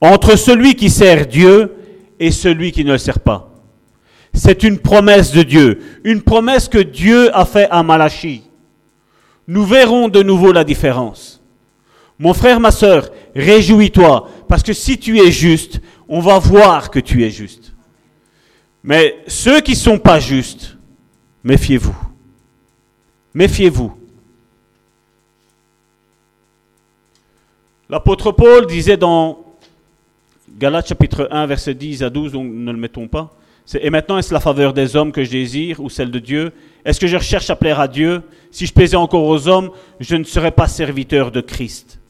entre celui qui sert Dieu et celui qui ne le sert pas. C'est une promesse de Dieu, une promesse que Dieu a faite à Malachie. Nous verrons de nouveau la différence. Mon frère, ma soeur, réjouis-toi, parce que si tu es juste, on va voir que tu es juste. Mais ceux qui ne sont pas justes, méfiez-vous. Méfiez-vous. L'apôtre Paul disait dans Galates chapitre 1, verset 10 à 12, donc ne le mettons pas, et maintenant, est-ce la faveur des hommes que je désire ou celle de Dieu? Est-ce que je recherche à plaire à Dieu? Si je plaisais encore aux hommes, je ne serais pas serviteur de Christ.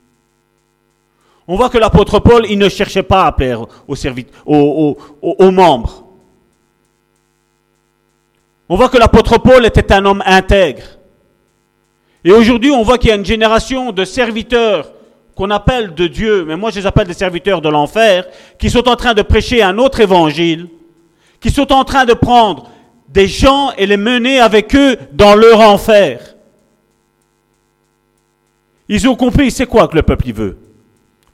On voit que l'apôtre Paul, il ne cherchait pas à plaire aux, membres. On voit que l'apôtre Paul était un homme intègre. Et aujourd'hui, on voit qu'il y a une génération de serviteurs qu'on appelle de Dieu, mais moi je les appelle des serviteurs de l'enfer, qui sont en train de prêcher un autre évangile, qui sont en train de prendre des gens et les mener avec eux dans leur enfer. Ils ont compris, c'est quoi que le peuple veut?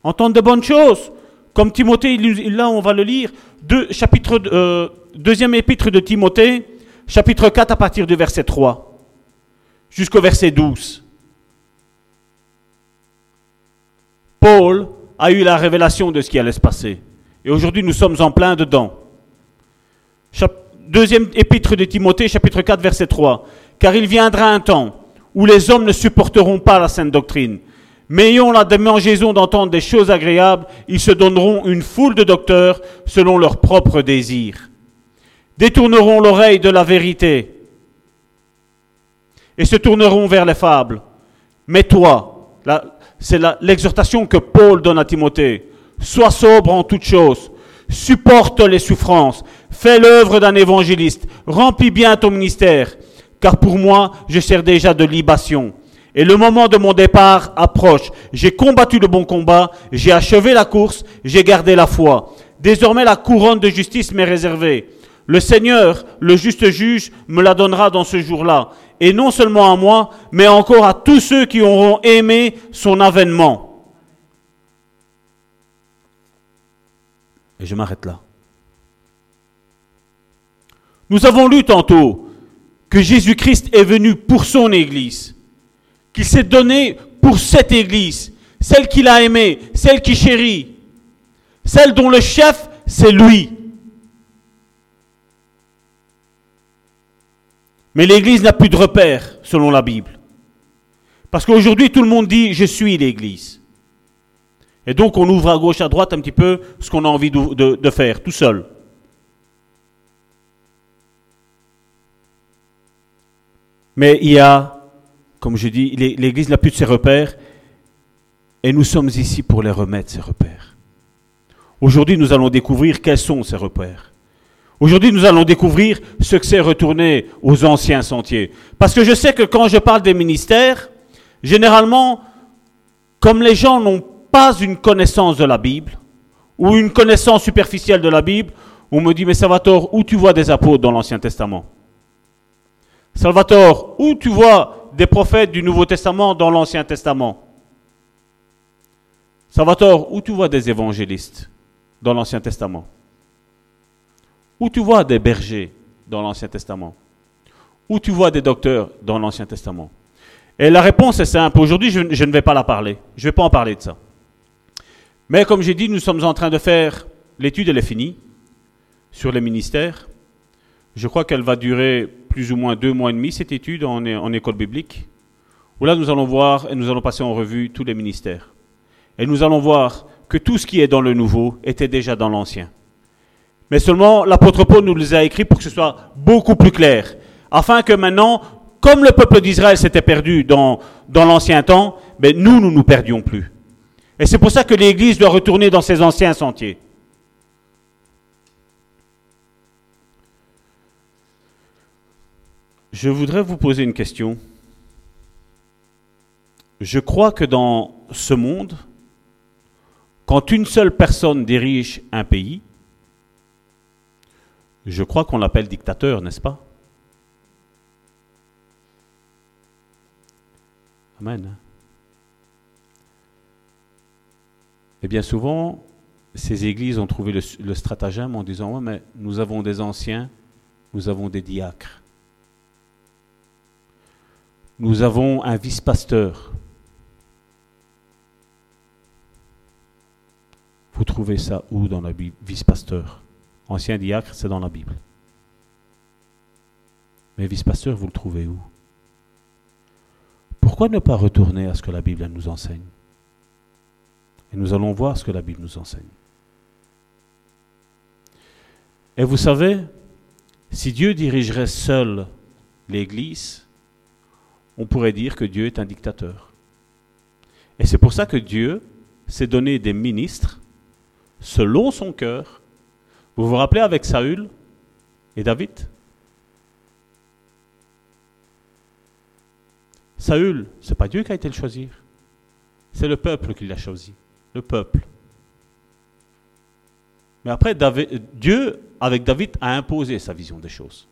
Entendre de bonnes choses. Comme Timothée, là on va le lire, euh, deuxième épître de Timothée, chapitre 4 à partir du verset 3 jusqu'au verset 12. Paul a eu la révélation de ce qui allait se passer. Et aujourd'hui, nous sommes en plein dedans. Deuxième épître de Timothée, chapitre 4, verset 3. Car il viendra un temps où les hommes ne supporteront pas la sainte doctrine, Mais ayant la démangeaison d'entendre des choses agréables, ils se donneront une foule de docteurs selon leurs propres désirs. Détourneront l'oreille de la vérité et se tourneront vers les fables. Mais toi, c'est l'exhortation que Paul donne à Timothée, sois sobre en toutes choses, supporte les souffrances, fais l'œuvre d'un évangéliste, remplis bien ton ministère, car pour moi, je sers déjà de libation. Et le moment de mon départ approche. J'ai combattu le bon combat, j'ai achevé la course, j'ai gardé la foi. Désormais, la couronne de justice m'est réservée. Le Seigneur, le juste juge, me la donnera dans ce jour-là. Et non seulement à moi, mais encore à tous ceux qui auront aimé son avènement. Et je m'arrête là. Nous avons lu tantôt que Jésus-Christ est venu pour son Église, qu'il s'est donné pour cette Église, celle qu'il a aimée, celle qui chérit, celle dont le chef, c'est lui. Mais l'Église n'a plus de repère, selon la Bible. Parce qu'aujourd'hui, tout le monde dit, je suis l'Église. Et donc, on ouvre à gauche, à droite un petit peu ce qu'on a envie de faire, tout seul. Mais il y a, comme je dis, l'Église n'a plus de ses repères, et nous sommes ici pour les remettre, ces repères. Aujourd'hui, nous allons découvrir quels sont ces repères. Aujourd'hui, nous allons découvrir ce que c'est retourner aux anciens sentiers. Parce que je sais que quand je parle des ministères, généralement, comme les gens n'ont pas une connaissance de la Bible, ou une connaissance superficielle de la Bible, on me dit, mais Salvatore, où tu vois des apôtres dans l'Ancien Testament? Salvatore, où tu vois des prophètes du Nouveau Testament dans l'Ancien Testament? Salvatore, où tu vois des évangélistes dans l'Ancien Testament? Où tu vois des bergers dans l'Ancien Testament Où tu vois des docteurs dans l'Ancien Testament Et la réponse est simple. Aujourd'hui, je, ne vais pas la parler. Je ne vais pas en parler de ça. Mais comme j'ai dit, nous sommes en train de faire, l'étude, elle est finie, sur les ministères. Je crois qu'elle va durer plus ou moins deux mois et demi, cette étude en, école biblique, où là nous allons voir et nous allons passer en revue tous les ministères. Et nous allons voir que tout ce qui est dans le nouveau était déjà dans l'ancien. Mais seulement l'apôtre Paul nous les a écrits pour que ce soit beaucoup plus clair, afin que maintenant, comme le peuple d'Israël s'était perdu dans, dans l'ancien temps, ben nous, nous ne nous perdions plus. Et c'est pour ça que l'Église doit retourner dans ses anciens sentiers. Je voudrais vous poser une question. Je crois que dans ce monde, quand une seule personne dirige un pays, je crois qu'on l'appelle dictateur, n'est-ce pas? Amen. Et bien souvent, ces églises ont trouvé le, stratagème en disant, mais nous avons des anciens, nous avons des diacres nous avons un vice-pasteur. Vous trouvez ça où dans la Bible Vice-pasteur? Ancien diacre, c'est dans la Bible. Mais vice-pasteur, vous le trouvez où? Pourquoi ne pas retourner à ce que la Bible nous enseigne? Et nous allons voir ce que la Bible nous enseigne. Et vous savez, si Dieu dirigerait seul l'Église, on pourrait dire que Dieu est un dictateur. Et c'est pour ça que Dieu s'est donné des ministres selon son cœur. Vous vous rappelez avec Saül et David? Saül, c'est pas Dieu qui a été le choisir. C'est le peuple qui l'a choisi. Le peuple. Mais après, Dieu, avec David, a imposé sa vision des choses.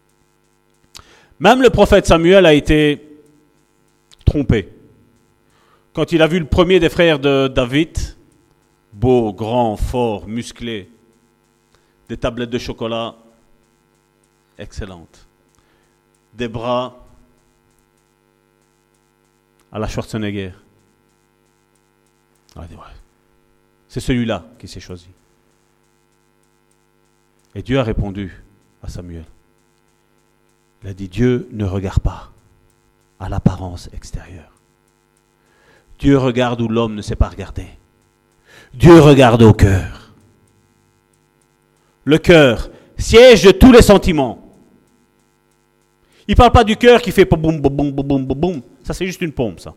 Même le prophète Samuel a été trompé. Quand il a vu le premier des frères de David, beau, grand, fort, musclé, des tablettes de chocolat excellentes, des bras à la Schwarzenegger. C'est celui-là qui s'est choisi. Et Dieu a répondu à Samuel. Il a dit, Dieu ne regarde pas à l'apparence extérieure. Dieu regarde où l'homme ne sait pas regarder. Dieu regarde au cœur. Le cœur, siège de tous les sentiments. Il ne parle pas du cœur qui fait boum, boum, boum, boum, boum, boum. Ça, c'est juste une pompe, ça.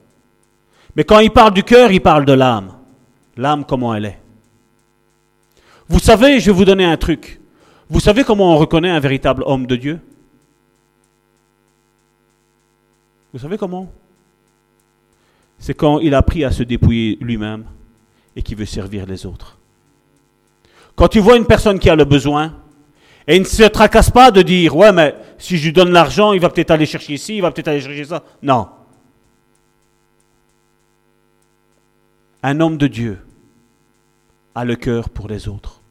Mais quand il parle du cœur, il parle de l'âme. L'âme, comment elle est. Vous savez, je vais vous donner un truc. Vous savez comment on reconnaît un véritable homme de Dieu? Vous savez comment? C'est quand il a appris à se dépouiller lui-même et qui veut servir les autres. Quand tu vois une personne qui a le besoin, et il ne se tracasse pas de dire, ouais, mais si je lui donne l'argent, il va peut-être aller chercher ici, il va peut-être aller chercher ça. Non. Un homme de Dieu a le cœur pour les autres.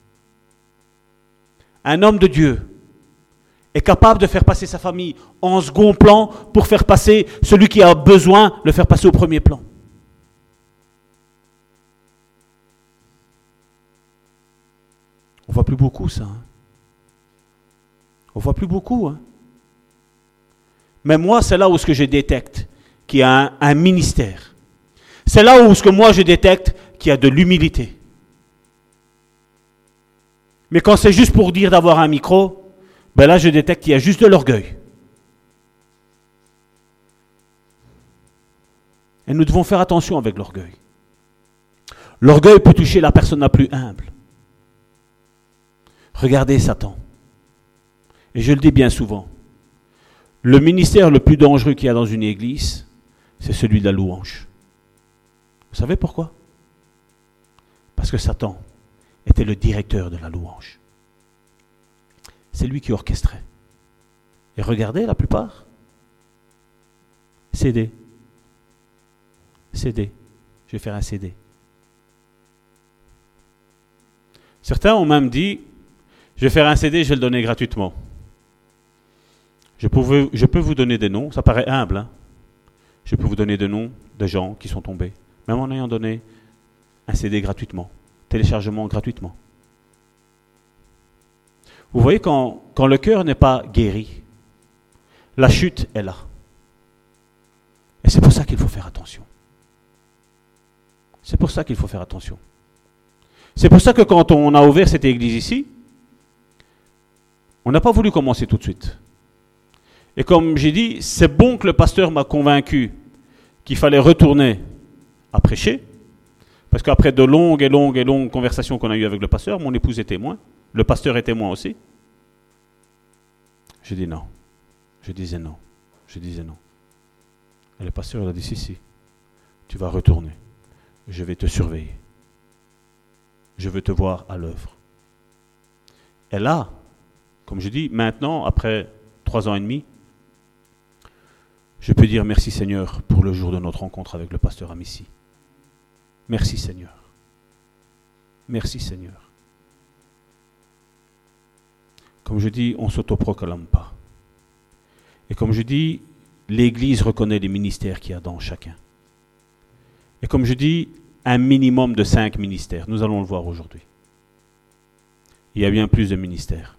Un homme de Dieu est capable de faire passer sa famille en second plan pour faire passer celui qui a besoin, le faire passer au premier plan. On voit plus beaucoup ça. Hein. On voit plus beaucoup. Hein. Mais moi, c'est là où ce que je détecte qu'il y a un, ministère. C'est là où ce que moi je détecte qu'il y a de l'humilité. Mais quand c'est juste pour dire d'avoir un micro, ben là je détecte qu'il y a juste de l'orgueil. Et nous devons faire attention avec l'orgueil. L'orgueil peut toucher la personne la plus humble. Regardez Satan. Et je le dis bien souvent. Le ministère le plus dangereux qu'il y a dans une église, c'est celui de la louange. Vous savez pourquoi? Parce que Satan était le directeur de la louange. C'est lui qui orchestrait. Et regardez la plupart. CD. CD. Je vais faire un CD. Certains ont même dit, je vais faire un CD, je vais le donner gratuitement. Je, peux vous donner des noms, ça paraît humble. Hein. je peux vous donner des noms de gens qui sont tombés, même en ayant donné un CD gratuitement, téléchargement gratuitement. Vous voyez, quand le cœur n'est pas guéri, la chute est là. Et c'est pour ça qu'il faut faire attention. C'est pour ça qu'il faut faire attention. C'est pour ça que quand on a ouvert cette église ici, on n'a pas voulu commencer tout de suite. Et comme j'ai dit, c'est bon que le pasteur m'a convaincu qu'il fallait retourner à prêcher, parce qu'après de longues et longues et longues conversations qu'on a eues avec le pasteur, mon épouse est témoin, le pasteur est témoin aussi. J'ai dit non. Je disais non. Je disais non. Et le pasteur il a dit si, si, tu vas retourner. Je vais te surveiller. Je veux te voir à l'œuvre. Et là, comme je dis, maintenant, après trois ans et demi, je peux dire merci Seigneur pour le jour de notre rencontre avec le pasteur Amici. Merci Seigneur. Merci Seigneur. Comme je dis, on ne s'autoproclame pas. Et comme je dis, l'Église reconnaît les ministères qu'il y a dans chacun. Et comme je dis, un minimum de cinq ministères. Nous allons le voir aujourd'hui. Il y a bien plus de ministères.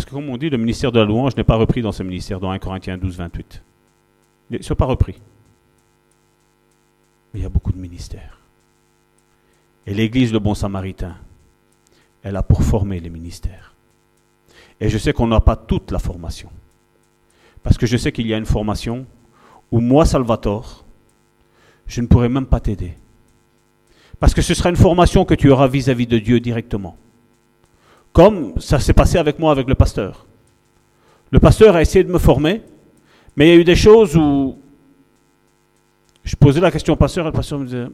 Parce que comme on dit, le ministère de la louange n'est pas repris dans ce ministère, dans 1 Corinthiens 12, 28. Ils ne sont pas repris. Mais il y a beaucoup de ministères. Et l'Église, le bon samaritain, elle a pour former les ministères. Et je sais qu'on n'a pas toute la formation. Parce que je sais qu'il y a une formation où moi, Salvatore, je ne pourrais même pas t'aider. Parce que ce sera une formation que tu auras vis-à-vis de Dieu directement. Comme ça s'est passé avec moi, avec le pasteur. Le pasteur a essayé de me former, mais il y a eu des choses où je posais la question au pasteur et le pasteur me disait,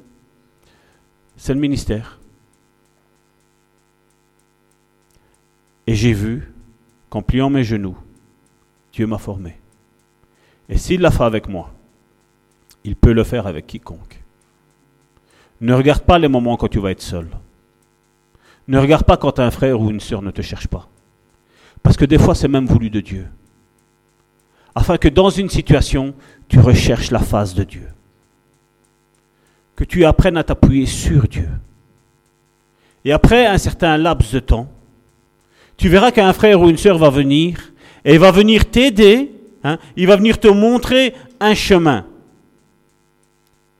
c'est le ministère. Et j'ai vu qu'en pliant mes genoux, Dieu m'a formé. Et s'il l'a fait avec moi, il peut le faire avec quiconque. Ne regarde pas les moments quand tu vas être seul. Ne regarde pas quand un frère ou une sœur ne te cherche pas. Parce que des fois, c'est même voulu de Dieu. Afin que dans une situation, tu recherches la face de Dieu. Que tu apprennes à t'appuyer sur Dieu. Et après un certain laps de temps, tu verras qu'un frère ou une sœur va venir et va venir t'aider, hein, il va venir te montrer un chemin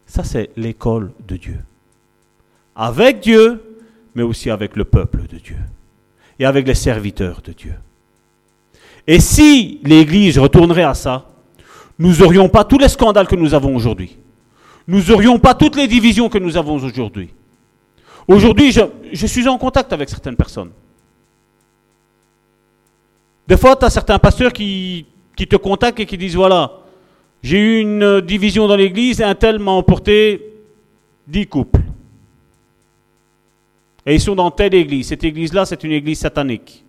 Ça, c'est l'école de Dieu. Avec Dieu, mais aussi avec le peuple de Dieu. Et avec les serviteurs de Dieu. Et si l'Église retournerait à ça, nous n'aurions pas tous les scandales que nous avons aujourd'hui. Nous n'aurions pas toutes les divisions que nous avons aujourd'hui. Aujourd'hui, je, suis en contact avec certaines personnes. Des fois, tu as certains pasteurs qui, qui, te contactent et qui disent, voilà, j'ai eu une division dans l'église et un tel m'a emporté dix couples. Et ils sont dans telle église. Cette église-là, c'est une église satanique.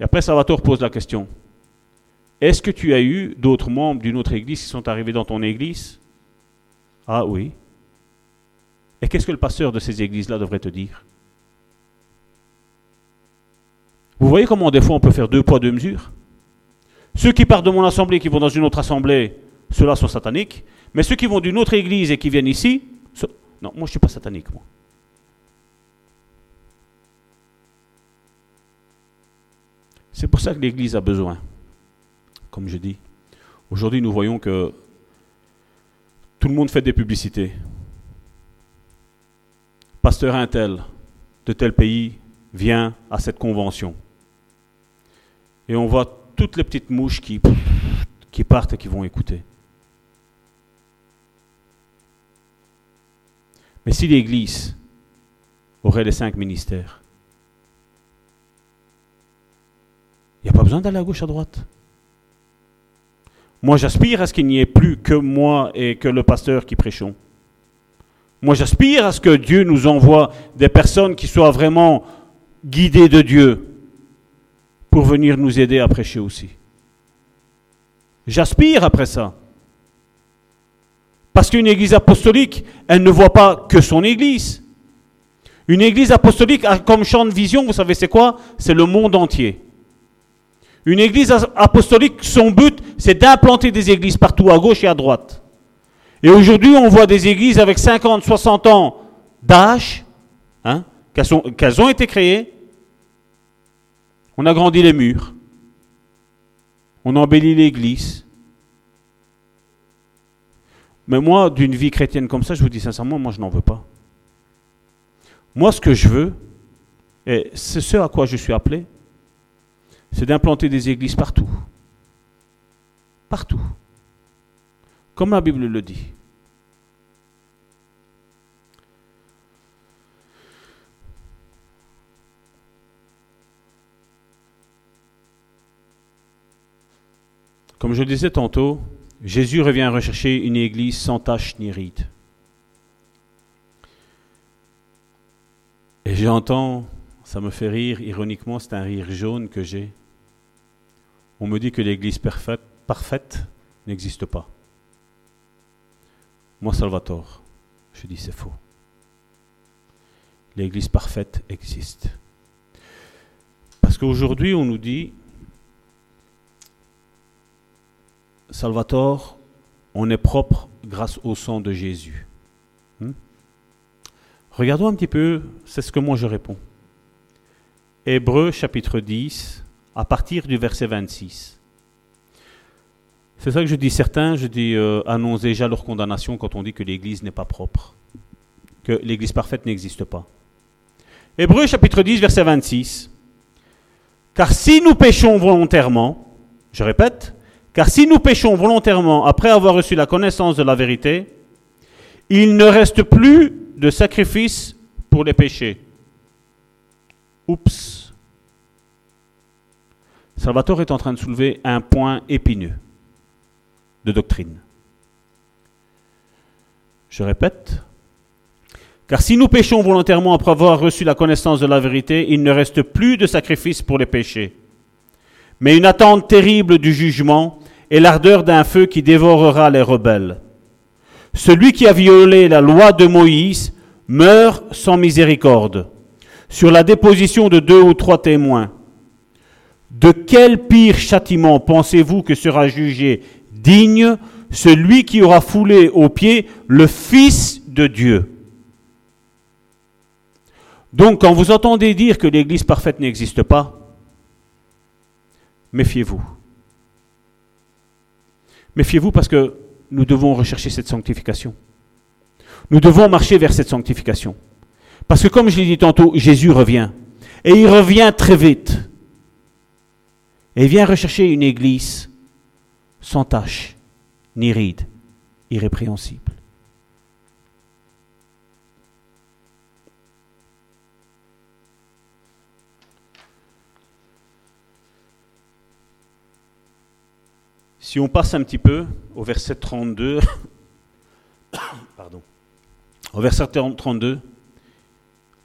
Et après, Salvatore pose la question. Est-ce que tu as eu d'autres membres d'une autre église qui sont arrivés dans ton église? Ah oui. Et qu'est-ce que le pasteur de ces églises-là devrait te dire? Vous voyez comment des fois on peut faire deux poids, deux mesures? Ceux qui partent de mon assemblée et qui vont dans une autre assemblée, ceux-là sont sataniques. Mais ceux qui vont d'une autre église et qui viennent ici, non, moi je ne suis pas satanique, moi. C'est pour que l'Église a besoin, comme je dis. Aujourd'hui, nous voyons que tout le monde fait des publicités. Pasteur un tel de tel pays vient à cette convention. Et on voit toutes les petites mouches qui partent et qui vont écouter. Mais si l'Église aurait les cinq ministères, il n'y a pas besoin d'aller à gauche, à droite. Moi, j'aspire à ce qu'il n'y ait plus que moi et que le pasteur qui prêchons. Moi, j'aspire à ce que Dieu nous envoie des personnes qui soient vraiment guidées de Dieu pour venir nous aider à prêcher aussi. J'aspire après ça. Parce qu'une église apostolique, elle ne voit pas que son église. Une église apostolique a comme champ de vision, vous savez c'est quoi? C'est le monde entier. Une église apostolique, son but, c'est d'implanter des églises partout à gauche et à droite. Et aujourd'hui, on voit des églises avec 50, 60 ans d'âge, hein, qu'elles ont été créées. On a grandi les murs. On embellit l'église. Mais moi, d'une vie chrétienne comme ça, je vous dis sincèrement, moi, je n'en veux pas. Moi, ce que je veux, et c'est ce à quoi je suis appelé, c'est d'implanter des églises partout. Partout. Comme la Bible le dit. Comme je disais tantôt, Jésus revient rechercher une église sans tache ni ride. Et j'entends, ça me fait rire, ironiquement, c'est un rire jaune que j'ai. On me dit que l'église parfaite, n'existe pas. Moi, Salvatore, je dis c'est faux. L'église parfaite existe. Parce qu'aujourd'hui, on nous dit, Salvatore, on est propre grâce au sang de Jésus. Hmm? Regardons un petit peu, c'est ce que moi je réponds. Hébreu chapitre 10, à partir du verset 26. C'est ça que je dis certains, je dis euh, annoncent déjà leur condamnation quand on dit que l'Église n'est pas propre, que l'Église parfaite n'existe pas. Hébreu chapitre 10, verset 26. Car si nous péchons volontairement, je répète, car si nous péchons volontairement après avoir reçu la connaissance de la vérité, il ne reste plus de sacrifice pour les péchés. Oups. Salvatore est en train de soulever un point épineux de doctrine. Je répète, car si nous péchons volontairement après avoir reçu la connaissance de la vérité, il ne reste plus de sacrifice pour les péchés, mais une attente terrible du jugement et l'ardeur d'un feu qui dévorera les rebelles. Celui qui a violé la loi de Moïse meurt sans miséricorde, sur la déposition de deux ou trois témoins. De quel pire châtiment pensez-vous que sera jugé digne celui qui aura foulé aux pieds le Fils de Dieu? Donc quand vous entendez dire que l'Église parfaite n'existe pas, méfiez-vous. Méfiez-vous parce que nous devons rechercher cette sanctification. Nous devons marcher vers cette sanctification. Parce que comme je l'ai dit tantôt, Jésus revient. Et il revient très vite. Et vient rechercher une église sans tache, ni ride, irrépréhensible. Si on passe un petit peu au verset 32, pardon, au verset 32,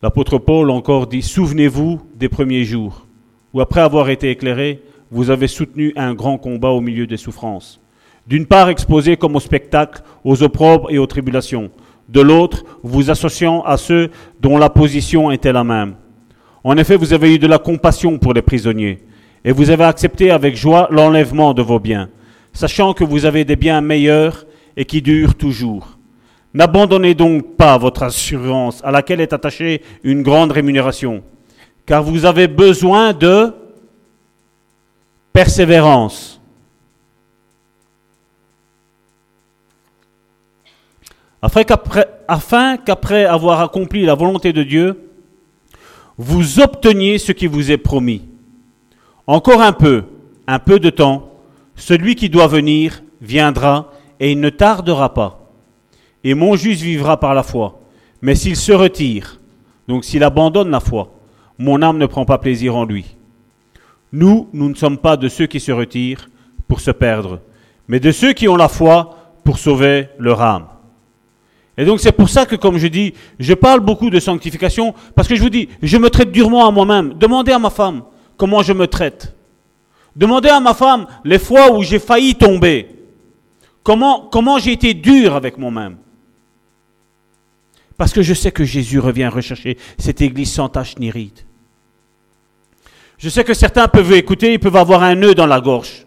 l'apôtre Paul encore dit, Souvenez-vous des premiers jours, où après avoir été éclairé, vous avez soutenu un grand combat au milieu des souffrances. D'une part exposé comme au spectacle aux opprobres et aux tribulations, de l'autre vous associant à ceux dont la position était la même. En effet, vous avez eu de la compassion pour les prisonniers, et vous avez accepté avec joie l'enlèvement de vos biens sachant que vous avez des biens meilleurs et qui durent toujours. N'abandonnez donc pas votre assurance à laquelle est attachée une grande rémunération, car vous avez besoin de persévérance. Afin qu'après, avoir accompli la volonté de Dieu, vous obteniez ce qui vous est promis. Encore un peu, un peu de temps, celui qui doit venir viendra et il ne tardera pas. Et mon juste vivra par la foi. Mais s'il se retire, donc s'il abandonne la foi, mon âme ne prend pas plaisir en lui. Nous, nous ne sommes pas de ceux qui se retirent pour se perdre, mais de ceux qui ont la foi pour sauver leur âme. Et donc c'est pour ça que, comme je dis, je parle beaucoup de sanctification, parce que je vous dis, je me traite durement à moi-même. Demandez à ma femme comment je me traite. Demandez à ma femme les fois où j'ai failli tomber. Comment, comment j'ai été dur avec moi-même. Parce que je sais que Jésus revient rechercher cette église sans tache ni ride. Je sais que certains peuvent écouter, ils peuvent avoir un nœud dans la gorge,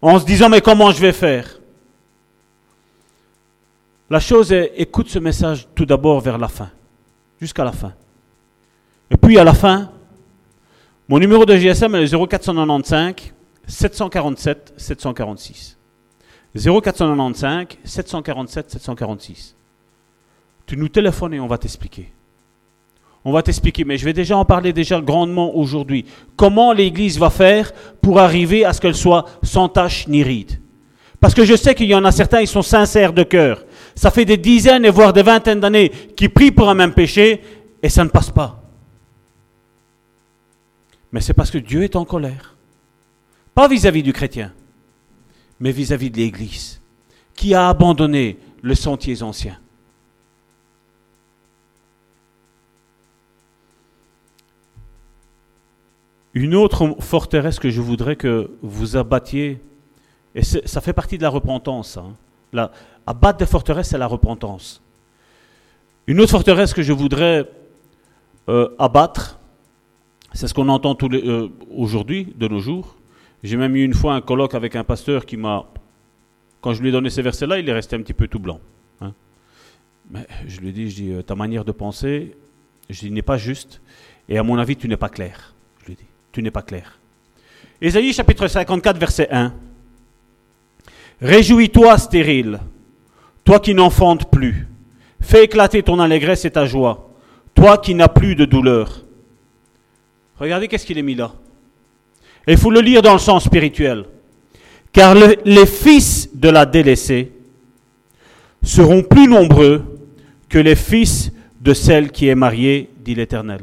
en se disant mais comment je vais faire? La chose est, écoute ce message tout d'abord vers la fin, jusqu'à la fin. Et puis à la fin, mon numéro de GSM est 0495 747 746. 0495 747 746. Tu nous téléphones et on va t'expliquer. On va t'expliquer, mais je vais déjà en parler déjà grandement aujourd'hui. Comment l'Église va faire pour arriver à ce qu'elle soit sans tache ni ride? Parce que je sais qu'il y en a certains, ils sont sincères de cœur. Ça fait des dizaines et voire des vingtaines d'années qu'ils prient pour un même péché et ça ne passe pas. Mais c'est parce que Dieu est en colère. Pas vis-à-vis du chrétien, mais vis-à-vis de l'Église, qui a abandonné le sentier ancien. Une autre forteresse que je voudrais que vous abattiez, et ça fait partie de la repentance. Hein. Abattre des forteresses, c'est la repentance. Une autre forteresse que je voudrais euh, abattre, c'est ce qu'on entend euh, aujourd'hui, de nos jours. J'ai même eu une fois un colloque avec un pasteur qui m'a. Quand je lui ai donné ces versets-là, il est resté un petit peu tout blanc. Hein. Mais je lui ai dit, je dis, euh, ta manière de penser, je dis, n'est pas juste. Et à mon avis, tu n'es pas clair. Je lui ai dit, tu n'es pas clair. Ésaïe chapitre 54, verset 1. Réjouis-toi, stérile, toi qui n'enfantes plus. Fais éclater ton allégresse et ta joie, toi qui n'as plus de douleur. Regardez qu'est-ce qu'il est mis là. Il faut le lire dans le sens spirituel. Car les fils de la délaissée seront plus nombreux que les fils de celle qui est mariée, dit l'Éternel.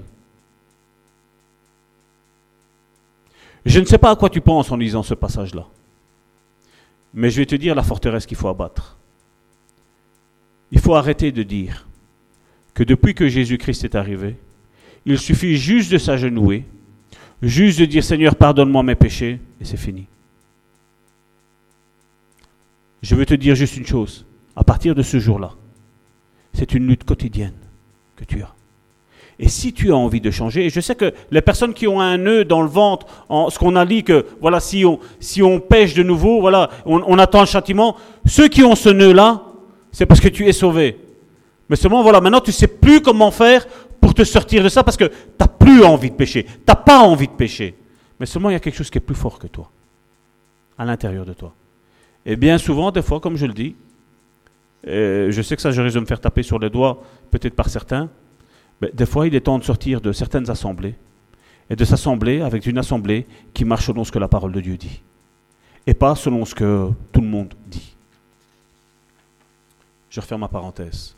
Je ne sais pas à quoi tu penses en lisant ce passage-là. Mais je vais te dire la forteresse qu'il faut abattre. Il faut arrêter de dire que depuis que Jésus-Christ est arrivé, il suffit juste de s'agenouiller, juste de dire Seigneur, pardonne-moi mes péchés, et c'est fini. Je veux te dire juste une chose. À partir de ce jour-là, c'est une lutte quotidienne que tu as. Et si tu as envie de changer, et je sais que les personnes qui ont un nœud dans le ventre, en, ce qu'on a dit que, voilà, si on, pêche de nouveau, voilà, on, attend le châtiment, ceux qui ont ce nœud-là, c'est parce que tu es sauvé. Mais seulement, voilà, maintenant tu sais plus comment faire pour te sortir de ça parce que tu n'as plus envie de pécher. Tu n'as pas envie de pécher. Mais seulement il y a quelque chose qui est plus fort que toi, à l'intérieur de toi. Et bien souvent, des fois, comme je le dis, je sais que ça, je risque de me faire taper sur les doigts, peut-être par certains, mais des fois, il est temps de sortir de certaines assemblées et de s'assembler avec une assemblée qui marche selon ce que la parole de Dieu dit et pas selon ce que tout le monde dit. Je referme ma parenthèse.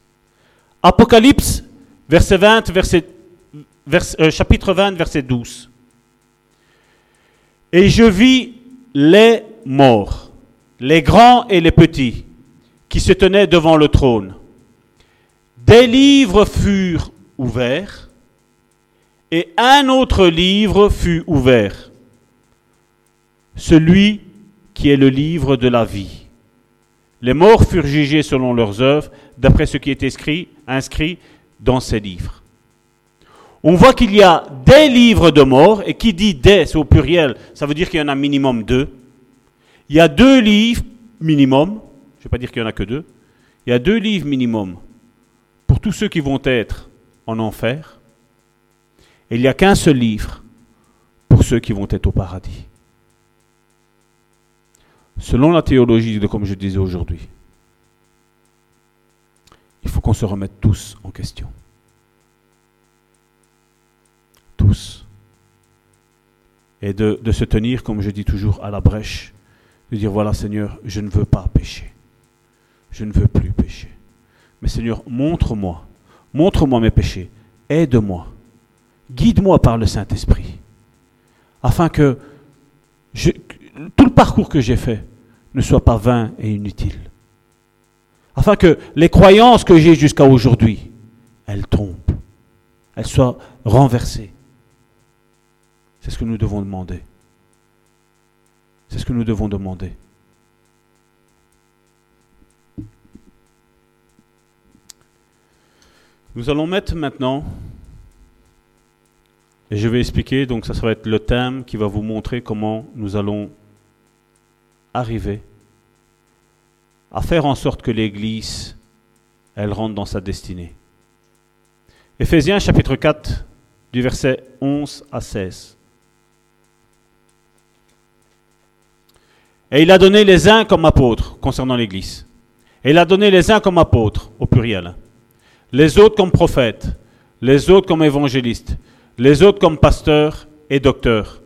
Apocalypse, verset 20, verset, euh, chapitre 20, verset 12. Et je vis les morts, les grands et les petits, qui se tenaient devant le trône. Des livres furent ouverts, et un autre livre fut ouvert, celui qui est le livre de la vie. Les morts furent jugés selon leurs œuvres, d'après ce qui est inscrit dans ces livres. On voit qu'il y a des livres de morts, et qui dit des, c'est au pluriel, ça veut dire qu'il y en a minimum deux. Il y a deux livres minimum, je ne vais pas dire qu'il n'y en a que deux, il y a deux livres minimum pour tous ceux qui vont être en enfer, et il n'y a qu'un seul livre pour ceux qui vont être au paradis. Selon la théologie de comme je disais aujourd'hui, il faut qu'on se remette tous en question. Tous. Et de, de, se tenir, comme je dis toujours, à la brèche, de dire, voilà Seigneur, je ne veux pas pécher. Je ne veux plus pécher. Mais Seigneur, montre-moi, montre-moi mes péchés, aide-moi, guide-moi par le Saint-Esprit, afin que tout le parcours que j'ai fait ne soit pas vain et inutile. Afin que les croyances que j'ai jusqu'à aujourd'hui, elles tombent, elles soient renversées. C'est ce que nous devons demander. C'est ce que nous devons demander. Nous allons mettre maintenant, et je vais expliquer, donc ça, va être le thème qui va vous montrer comment nous allons arriver à faire en sorte que l'Église, elle rentre dans sa destinée. Éphésiens chapitre 4, du verset 11 à 16. Et il a donné les uns comme apôtres concernant l'Église. Et il a donné les uns comme apôtres, au pluriel. Les autres comme prophètes. Les autres comme évangélistes. Les autres comme pasteurs et docteurs.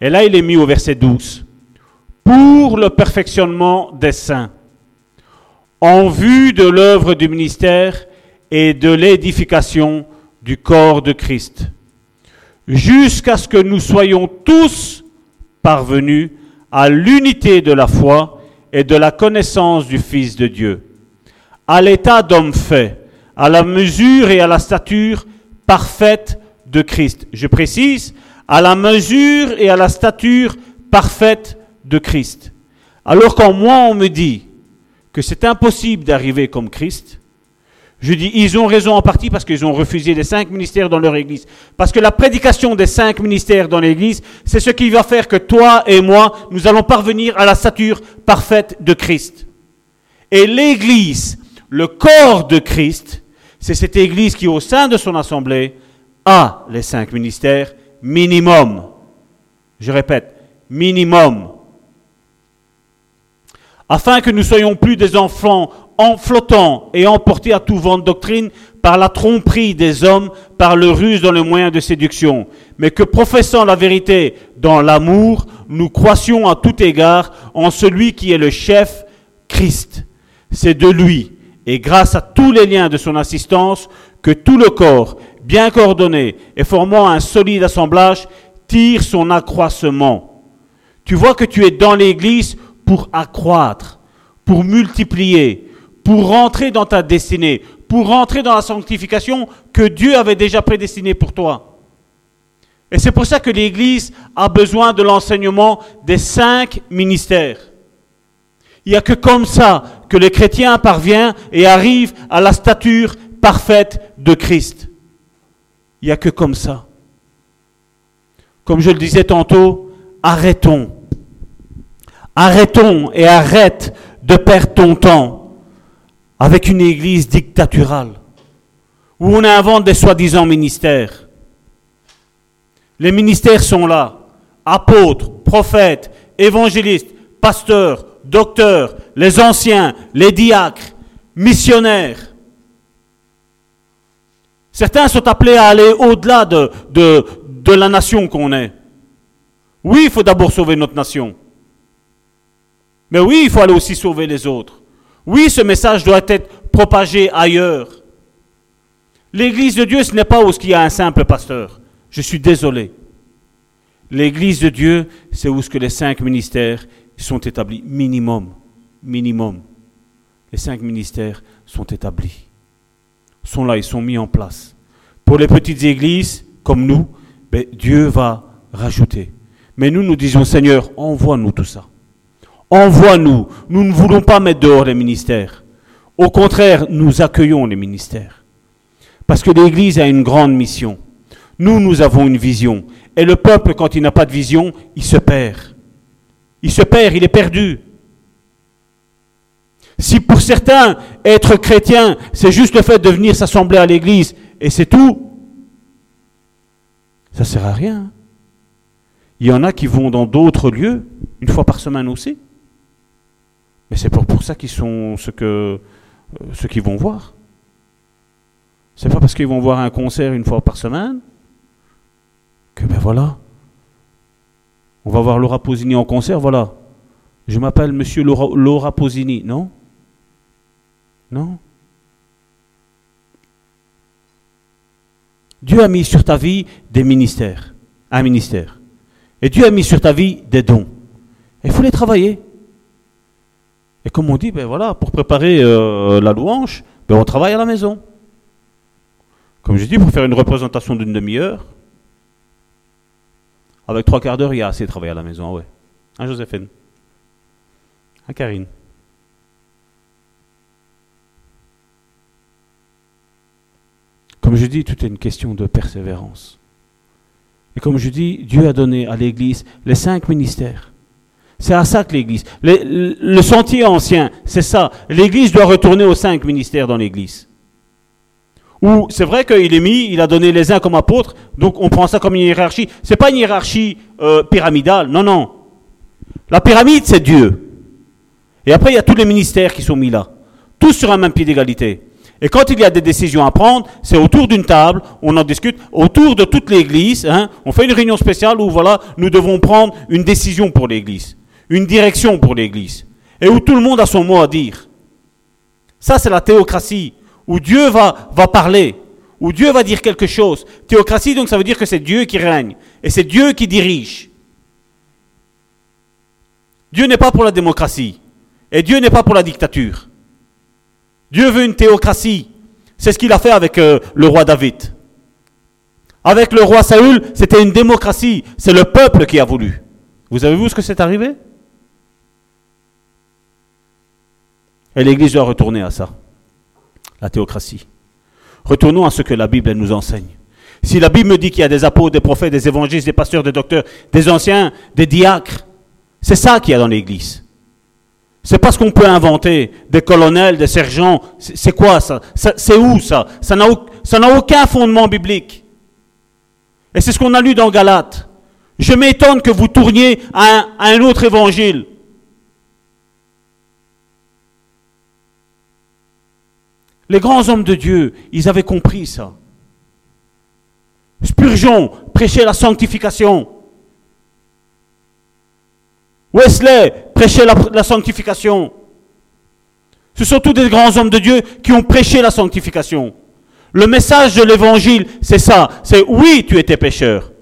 Et là, il est mis au verset 12 pour le perfectionnement des saints, en vue de l'œuvre du ministère et de l'édification du corps de Christ, jusqu'à ce que nous soyons tous parvenus à l'unité de la foi et de la connaissance du Fils de Dieu, à l'état d'homme fait, à la mesure et à la stature parfaite de Christ. Je précise, à la mesure et à la stature parfaite de Christ. Alors quand moi on me dit que c'est impossible d'arriver comme Christ, je dis, ils ont raison en partie parce qu'ils ont refusé les cinq ministères dans leur Église. Parce que la prédication des cinq ministères dans l'Église, c'est ce qui va faire que toi et moi, nous allons parvenir à la stature parfaite de Christ. Et l'Église, le corps de Christ, c'est cette Église qui, au sein de son assemblée, a les cinq ministères minimum. Je répète, minimum afin que nous soyons plus des enfants en flottant et emportés à tout vent de doctrine par la tromperie des hommes, par le ruse dans le moyen de séduction, mais que professant la vérité dans l'amour, nous croissions à tout égard en celui qui est le chef, Christ. C'est de lui, et grâce à tous les liens de son assistance, que tout le corps, bien coordonné et formant un solide assemblage, tire son accroissement. Tu vois que tu es dans l'Église pour accroître, pour multiplier, pour rentrer dans ta destinée, pour rentrer dans la sanctification que Dieu avait déjà prédestinée pour toi. Et c'est pour ça que l'Église a besoin de l'enseignement des cinq ministères. Il n'y a que comme ça que le chrétien parvient et arrive à la stature parfaite de Christ. Il n'y a que comme ça. Comme je le disais tantôt, arrêtons Arrêtons et arrête de perdre ton temps avec une église dictaturale où on invente des soi-disant ministères. Les ministères sont là. Apôtres, prophètes, évangélistes, pasteurs, docteurs, les anciens, les diacres. missionnaires. Certains sont appelés à aller au-delà de, de, de la nation qu'on est. Oui, il faut d'abord sauver notre nation. Mais oui, il faut aller aussi sauver les autres. Oui, ce message doit être propagé ailleurs. L'église de Dieu, ce n'est pas où il y a un simple pasteur. Je suis désolé. L'église de Dieu, c'est où ce que les cinq ministères sont établis. Minimum. Minimum. Les cinq ministères sont établis. Sont là, ils sont mis en place. Pour les petites églises, comme nous, ben, Dieu va rajouter. Mais nous, nous disons, Seigneur, envoie-nous tout ça. Envoie-nous. Nous ne voulons pas mettre dehors les ministères. Au contraire, nous accueillons les ministères. Parce que l'Église a une grande mission. Nous, nous avons une vision. Et le peuple, quand il n'a pas de vision, il se perd. Il se perd, il est perdu. Si pour certains, être chrétien, c'est juste le fait de venir s'assembler à l'église et c'est tout, ça ne sert à rien. Il y en a qui vont dans d'autres lieux, une fois par semaine aussi. Mais c'est pour, pour ça qu'ils sont ce que euh, ceux qui vont voir. C'est pas parce qu'ils vont voir un concert une fois par semaine que ben voilà. On va voir Laura Posini en concert, voilà. Je m'appelle Monsieur Laura, Laura Posini, non? Non? Dieu a mis sur ta vie des ministères, un ministère. Et Dieu a mis sur ta vie des dons. Il faut les travailler. Et comme on dit, ben voilà, pour préparer euh, la louange, ben on travaille à la maison. Comme je dis, pour faire une représentation d'une demi-heure, avec trois quarts d'heure, il y a assez de travail à la maison, ouais. Hein, Joséphine Hein, Karine Comme je dis, tout est une question de persévérance. Et comme je dis, Dieu a donné à l'Église les cinq ministères. C'est à ça que l'Église. Le, sentier ancien, c'est ça. L'Église doit retourner aux cinq ministères dans l'Église. Ou c'est vrai qu'il est mis, il a donné les uns comme apôtres, donc on prend ça comme une hiérarchie. C'est pas une hiérarchie euh, pyramidale, non, non. La pyramide, c'est Dieu. Et après, il y a tous les ministères qui sont mis là, tous sur un même pied d'égalité. Et quand il y a des décisions à prendre, c'est autour d'une table, on en discute, autour de toute l'Église. Hein, on fait une réunion spéciale où voilà, nous devons prendre une décision pour l'Église une direction pour l'Église, et où tout le monde a son mot à dire. Ça, c'est la théocratie, où Dieu va, parler, où Dieu va dire quelque chose. Théocratie, donc, ça veut dire que c'est Dieu qui règne, et c'est Dieu qui dirige. Dieu n'est pas pour la démocratie, et Dieu n'est pas pour la dictature. Dieu veut une théocratie. C'est ce qu'il a fait avec euh, le roi David. Avec le roi Saül, c'était une démocratie. C'est le peuple qui a voulu. Vous avez vu ce que c'est arrivé? Et l'Église doit retourner à ça, la théocratie. Retournons à ce que la Bible nous enseigne. Si la Bible me dit qu'il y a des apôtres, des prophètes, des évangélistes, des pasteurs, des docteurs, des anciens, des diacres, c'est ça qu'il y a dans l'Église. C'est pas ce qu'on peut inventer, des colonels, des sergents. C'est quoi ça, C'est où ça? Ça n'a aucun fondement biblique. Et c'est ce qu'on a lu dans Galates. Je m'étonne que vous tourniez à un autre évangile. Les grands hommes de Dieu, ils avaient compris ça. Spurgeon prêchait la sanctification. Wesley prêchait la, sanctification. Ce sont tous des grands hommes de Dieu qui ont prêché la sanctification. Le message de l'évangile, c'est ça. C'est oui, tu étais pécheur.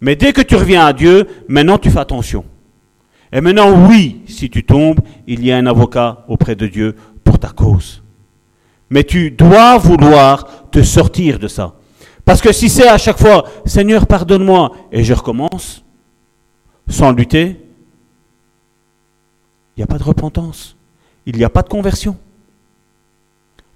Mais dès que tu reviens à Dieu, maintenant tu fais attention. Et maintenant, oui, si tu tombes, il y a un avocat auprès de Dieu pour ta cause. Mais tu dois vouloir te sortir de ça. Parce que si c'est à chaque fois, Seigneur, pardonne-moi, et je recommence, sans lutter, il n'y a pas de repentance. Il n'y a pas de conversion.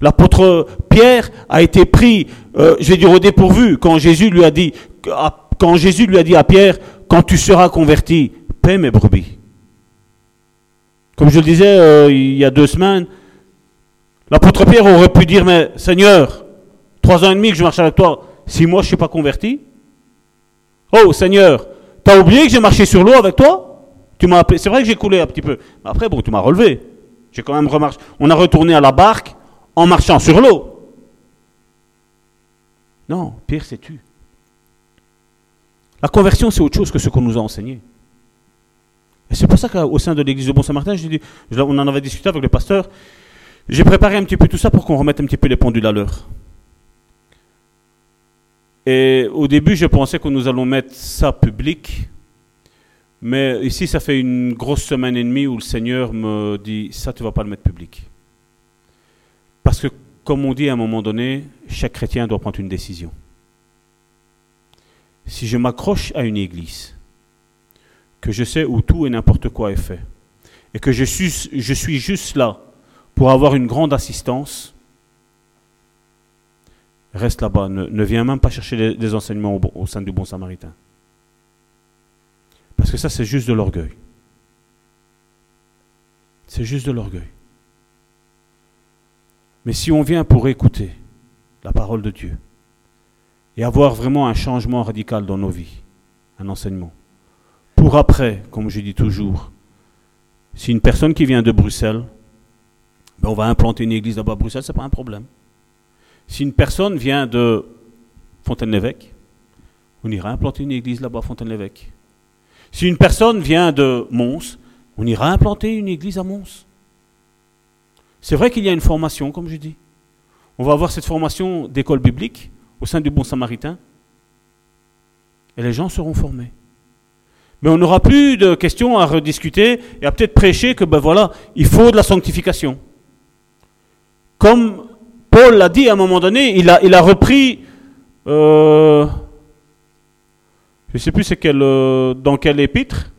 L'apôtre Pierre a été pris, euh, je vais dire au dépourvu, quand Jésus lui a dit, à Pierre, quand tu seras converti, paie mes brebis. Comme je le disais euh, il y a deux semaines, L'apôtre Pierre aurait pu dire, mais Seigneur, trois ans et demi que je marche avec toi, six mois je ne suis pas converti. Oh Seigneur, tu as oublié que j'ai marché sur l'eau avec toi? Tu m'as C'est vrai que j'ai coulé un petit peu. Mais après, bon, tu m'as relevé. J'ai quand même remarché. On a retourné à la barque en marchant sur l'eau. Non, Pierre s'est tu. La conversion, c'est autre chose que ce qu'on nous a enseigné. Et c'est pour ça qu'au sein de l'église de Bon-Saint-Martin, on en avait discuté avec le pasteur, j'ai préparé un petit peu tout ça pour qu'on remette un petit peu les pendules à l'heure. Et au début, je pensais que nous allons mettre ça public, mais ici, ça fait une grosse semaine et demie où le Seigneur me dit, ça, tu ne vas pas le mettre public. Parce que, comme on dit à un moment donné, chaque chrétien doit prendre une décision. Si je m'accroche à une église, que je sais où tout et n'importe quoi est fait, et que je suis, je suis juste là pour avoir une grande assistance, reste là-bas. Ne, viens même pas chercher des, enseignements au, sein du bon samaritain. Parce que ça, c'est juste de l'orgueil. C'est juste de l'orgueil. Mais si on vient pour écouter la parole de Dieu et avoir vraiment un changement radical dans nos vies, un enseignement, pour après, comme je dis toujours, si une personne qui vient de Bruxelles, ben on va implanter une église là-bas à Bruxelles, ce n'est pas un problème. Si une personne vient de Fontaine-l'Évêque, on ira implanter une église là-bas à Fontaine-l'Évêque. Si une personne vient de Mons, on ira implanter une église à Mons. C'est vrai qu'il y a une formation, comme je dis. On va avoir cette formation d'école biblique au sein du Bon Samaritain. Et les gens seront formés. Mais on n'aura plus de questions à rediscuter et à peut-être prêcher que, ben voilà, il faut de la sanctification. Comme Paul l'a dit à un moment donné, il a, il a repris, euh, je ne sais plus quel, euh, dans quel épître,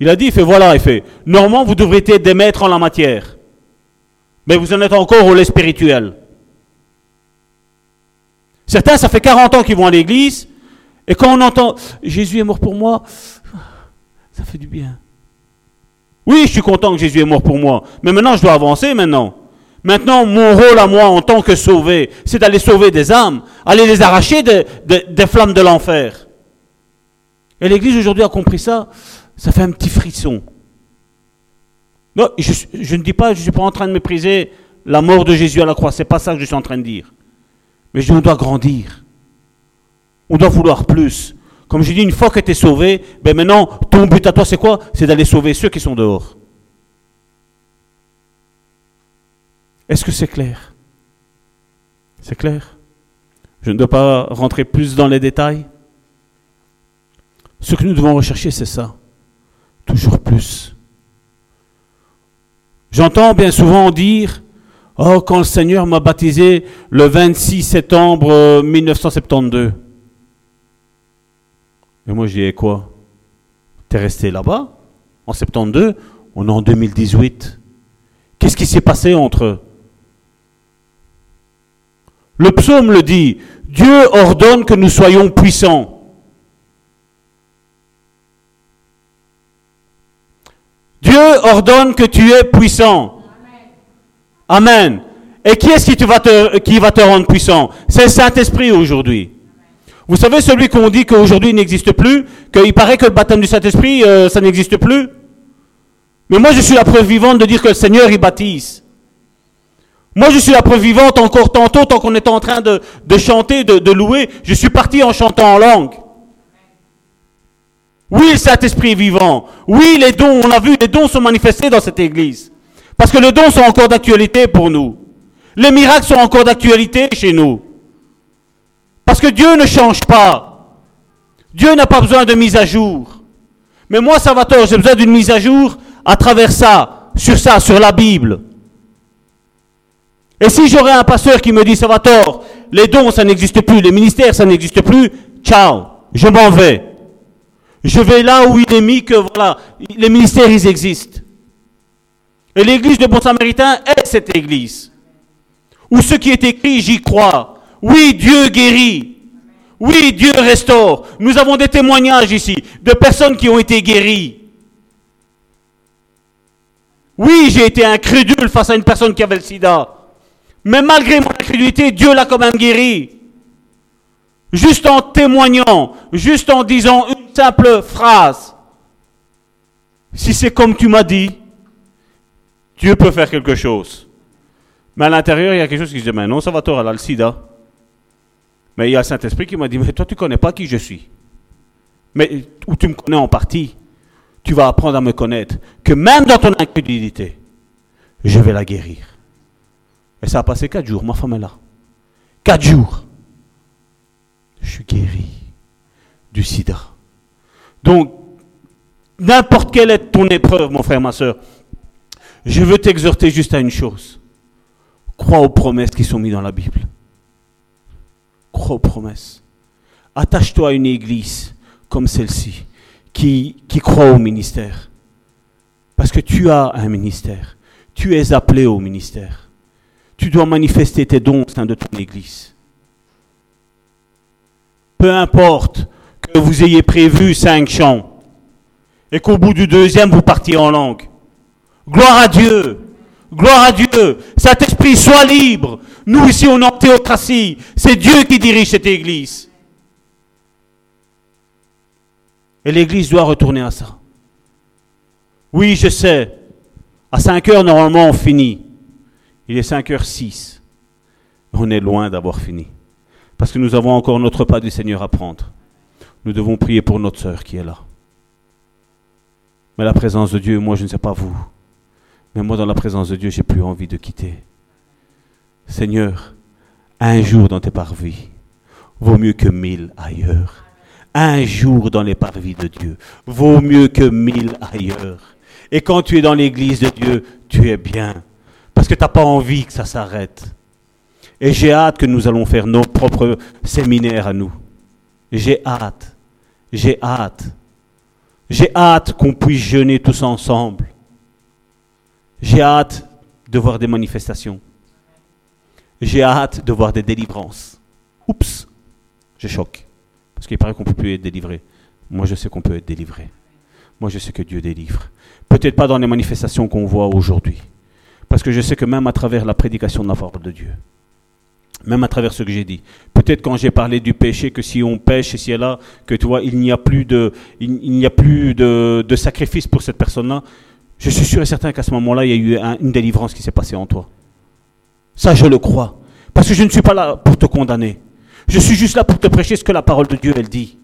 il a dit, il fait voilà, il fait, normalement vous devriez être des maîtres en la matière, mais vous en êtes encore au lait spirituel. Certains, ça fait 40 ans qu'ils vont à l'église, et quand on entend Jésus est mort pour moi, ça fait du bien. Oui, je suis content que Jésus est mort pour moi, mais maintenant je dois avancer maintenant. Maintenant, mon rôle à moi en tant que sauvé, c'est d'aller sauver des âmes, aller les arracher des flammes de l'enfer. Et l'Église aujourd'hui a compris ça, ça fait un petit frisson. Non, je, ne dis pas, je ne suis pas en train de mépriser la mort de Jésus à la croix, c'est pas ça que je suis en train de dire. Mais je dis, on doit grandir. On doit vouloir plus. Comme je dis, une fois que tu es sauvé, ben maintenant, ton but à toi, c'est quoi? C'est d'aller sauver ceux qui sont dehors. Est-ce que c'est clair? C'est clair? Je ne dois pas rentrer plus dans les détails. Ce que nous devons rechercher, c'est ça. Toujours plus. J'entends bien souvent dire, oh, quand le Seigneur m'a baptisé le 26 septembre 1972. Et moi, je dis, quoi? T'es resté là-bas En 72 On est en 2018. Qu'est-ce qui s'est passé entre le psaume le dit, Dieu ordonne que nous soyons puissants. Dieu ordonne que tu es puissant. Amen. Et qui est-ce qui, va te, qui va te rendre puissant? C'est le Saint-Esprit aujourd'hui. Vous savez, celui qu'on dit qu'aujourd'hui il n'existe plus, qu'il paraît que le baptême du Saint-Esprit, euh, ça n'existe plus. Mais moi, je suis la preuve vivante de dire que le Seigneur, il baptise. Moi, je suis la preuve vivante encore tantôt, tant qu'on était en train de, chanter, de, louer. Je suis parti en chantant en langue. Oui, le Saint-Esprit est vivant. Oui, les dons, on a vu, les dons sont manifestés dans cette église. Parce que les dons sont encore d'actualité pour nous. Les miracles sont encore d'actualité chez nous. Parce que Dieu ne change pas. Dieu n'a pas besoin de mise à jour. Mais moi, Salvatore, j'ai besoin d'une mise à jour à travers ça, sur ça, sur la Bible. Et si j'aurais un pasteur qui me dit, ça va tort, les dons, ça n'existe plus, les ministères, ça n'existe plus, ciao, je m'en vais. Je vais là où il est mis que, voilà, les ministères, ils existent. Et l'église de Bon Samaritain est cette église. Où ce qui est écrit, j'y crois. Oui, Dieu guérit. Oui, Dieu restaure. Nous avons des témoignages ici de personnes qui ont été guéries. Oui, j'ai été incrédule face à une personne qui avait le sida. Mais malgré mon incrédulité, Dieu l'a quand même guéri. Juste en témoignant, juste en disant une simple phrase. Si c'est comme tu m'as dit, Dieu peut faire quelque chose. Mais à l'intérieur, il y a quelque chose qui se dit, mais non, ça va elle a le sida. Mais il y a le Saint-Esprit qui m'a dit, mais toi, tu ne connais pas qui je suis. Mais où tu me connais en partie, tu vas apprendre à me connaître. Que même dans ton incrédulité, je vais la guérir. Et ça a passé quatre jours, ma femme est là. Quatre jours. Je suis guéri du sida. Donc, n'importe quelle est ton épreuve, mon frère, ma soeur, je veux t'exhorter juste à une chose. Crois aux promesses qui sont mises dans la Bible. Crois aux promesses. Attache-toi à une église comme celle-ci qui, qui croit au ministère. Parce que tu as un ministère. Tu es appelé au ministère. Tu dois manifester tes dons au sein de ton église. Peu importe que vous ayez prévu cinq chants et qu'au bout du deuxième, vous partiez en langue. Gloire à Dieu. Gloire à Dieu. Cet esprit soit libre. Nous ici, on est en théocratie. C'est Dieu qui dirige cette église. Et l'église doit retourner à ça. Oui, je sais. À 5 heures, normalement, on finit. Il est 5 heures 6. On est loin d'avoir fini. Parce que nous avons encore notre pas du Seigneur à prendre. Nous devons prier pour notre sœur qui est là. Mais la présence de Dieu, moi je ne sais pas vous, mais moi dans la présence de Dieu, j'ai plus envie de quitter. Seigneur, un jour dans tes parvis vaut mieux que mille ailleurs. Un jour dans les parvis de Dieu vaut mieux que mille ailleurs. Et quand tu es dans l'église de Dieu, tu es bien. Parce que tu n'as pas envie que ça s'arrête. Et j'ai hâte que nous allons faire nos propres séminaires à nous. J'ai hâte. J'ai hâte. J'ai hâte qu'on puisse jeûner tous ensemble. J'ai hâte de voir des manifestations. J'ai hâte de voir des délivrances. Oups, je choque. Parce qu'il paraît qu'on ne peut plus être délivré. Moi, je sais qu'on peut être délivré. Moi, je sais que Dieu délivre. Peut-être pas dans les manifestations qu'on voit aujourd'hui. Parce que je sais que même à travers la prédication de la parole de Dieu, même à travers ce que j'ai dit. Peut-être quand j'ai parlé du péché, que si on pêche et là, que tu vois, il n'y a plus de, il, n'y a plus de, de, sacrifice pour cette personne-là. Je suis sûr et certain qu'à ce moment-là, il y a eu une délivrance qui s'est passée en toi. Ça, je le crois. Parce que je ne suis pas là pour te condamner. Je suis juste là pour te prêcher ce que la parole de Dieu, elle dit.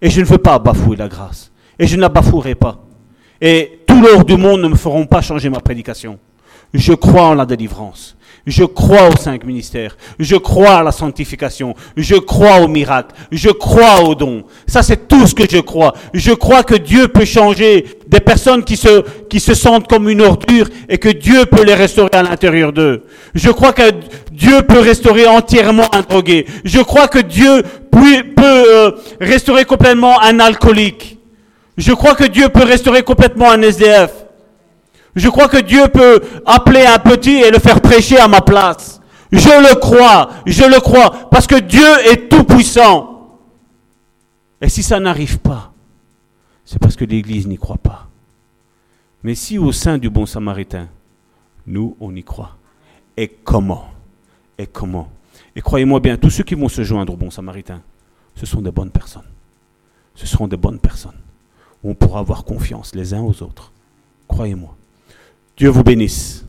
Et je ne veux pas bafouer la grâce. Et je ne la bafouerai pas. Et tout l'or du monde ne me feront pas changer ma prédication. Je crois en la délivrance. Je crois aux cinq ministères. Je crois à la sanctification. Je crois au miracle. Je crois aux dons. Ça, c'est tout ce que je crois. Je crois que Dieu peut changer des personnes qui se, qui se sentent comme une ordure et que Dieu peut les restaurer à l'intérieur d'eux. Je crois que Dieu peut restaurer entièrement un drogué. Je crois que Dieu peut, peut euh, restaurer complètement un alcoolique. Je crois que Dieu peut restaurer complètement un SDF. Je crois que Dieu peut appeler un petit et le faire prêcher à ma place. Je le crois, je le crois, parce que Dieu est tout puissant. Et si ça n'arrive pas, c'est parce que l'Église n'y croit pas. Mais si au sein du bon samaritain, nous, on y croit. Et comment Et comment? Et croyez-moi bien, tous ceux qui vont se joindre au bon samaritain, ce sont des bonnes personnes. Ce seront des bonnes personnes. on pourra avoir confiance les uns aux autres. Croyez-moi. Dieu vous bénisse.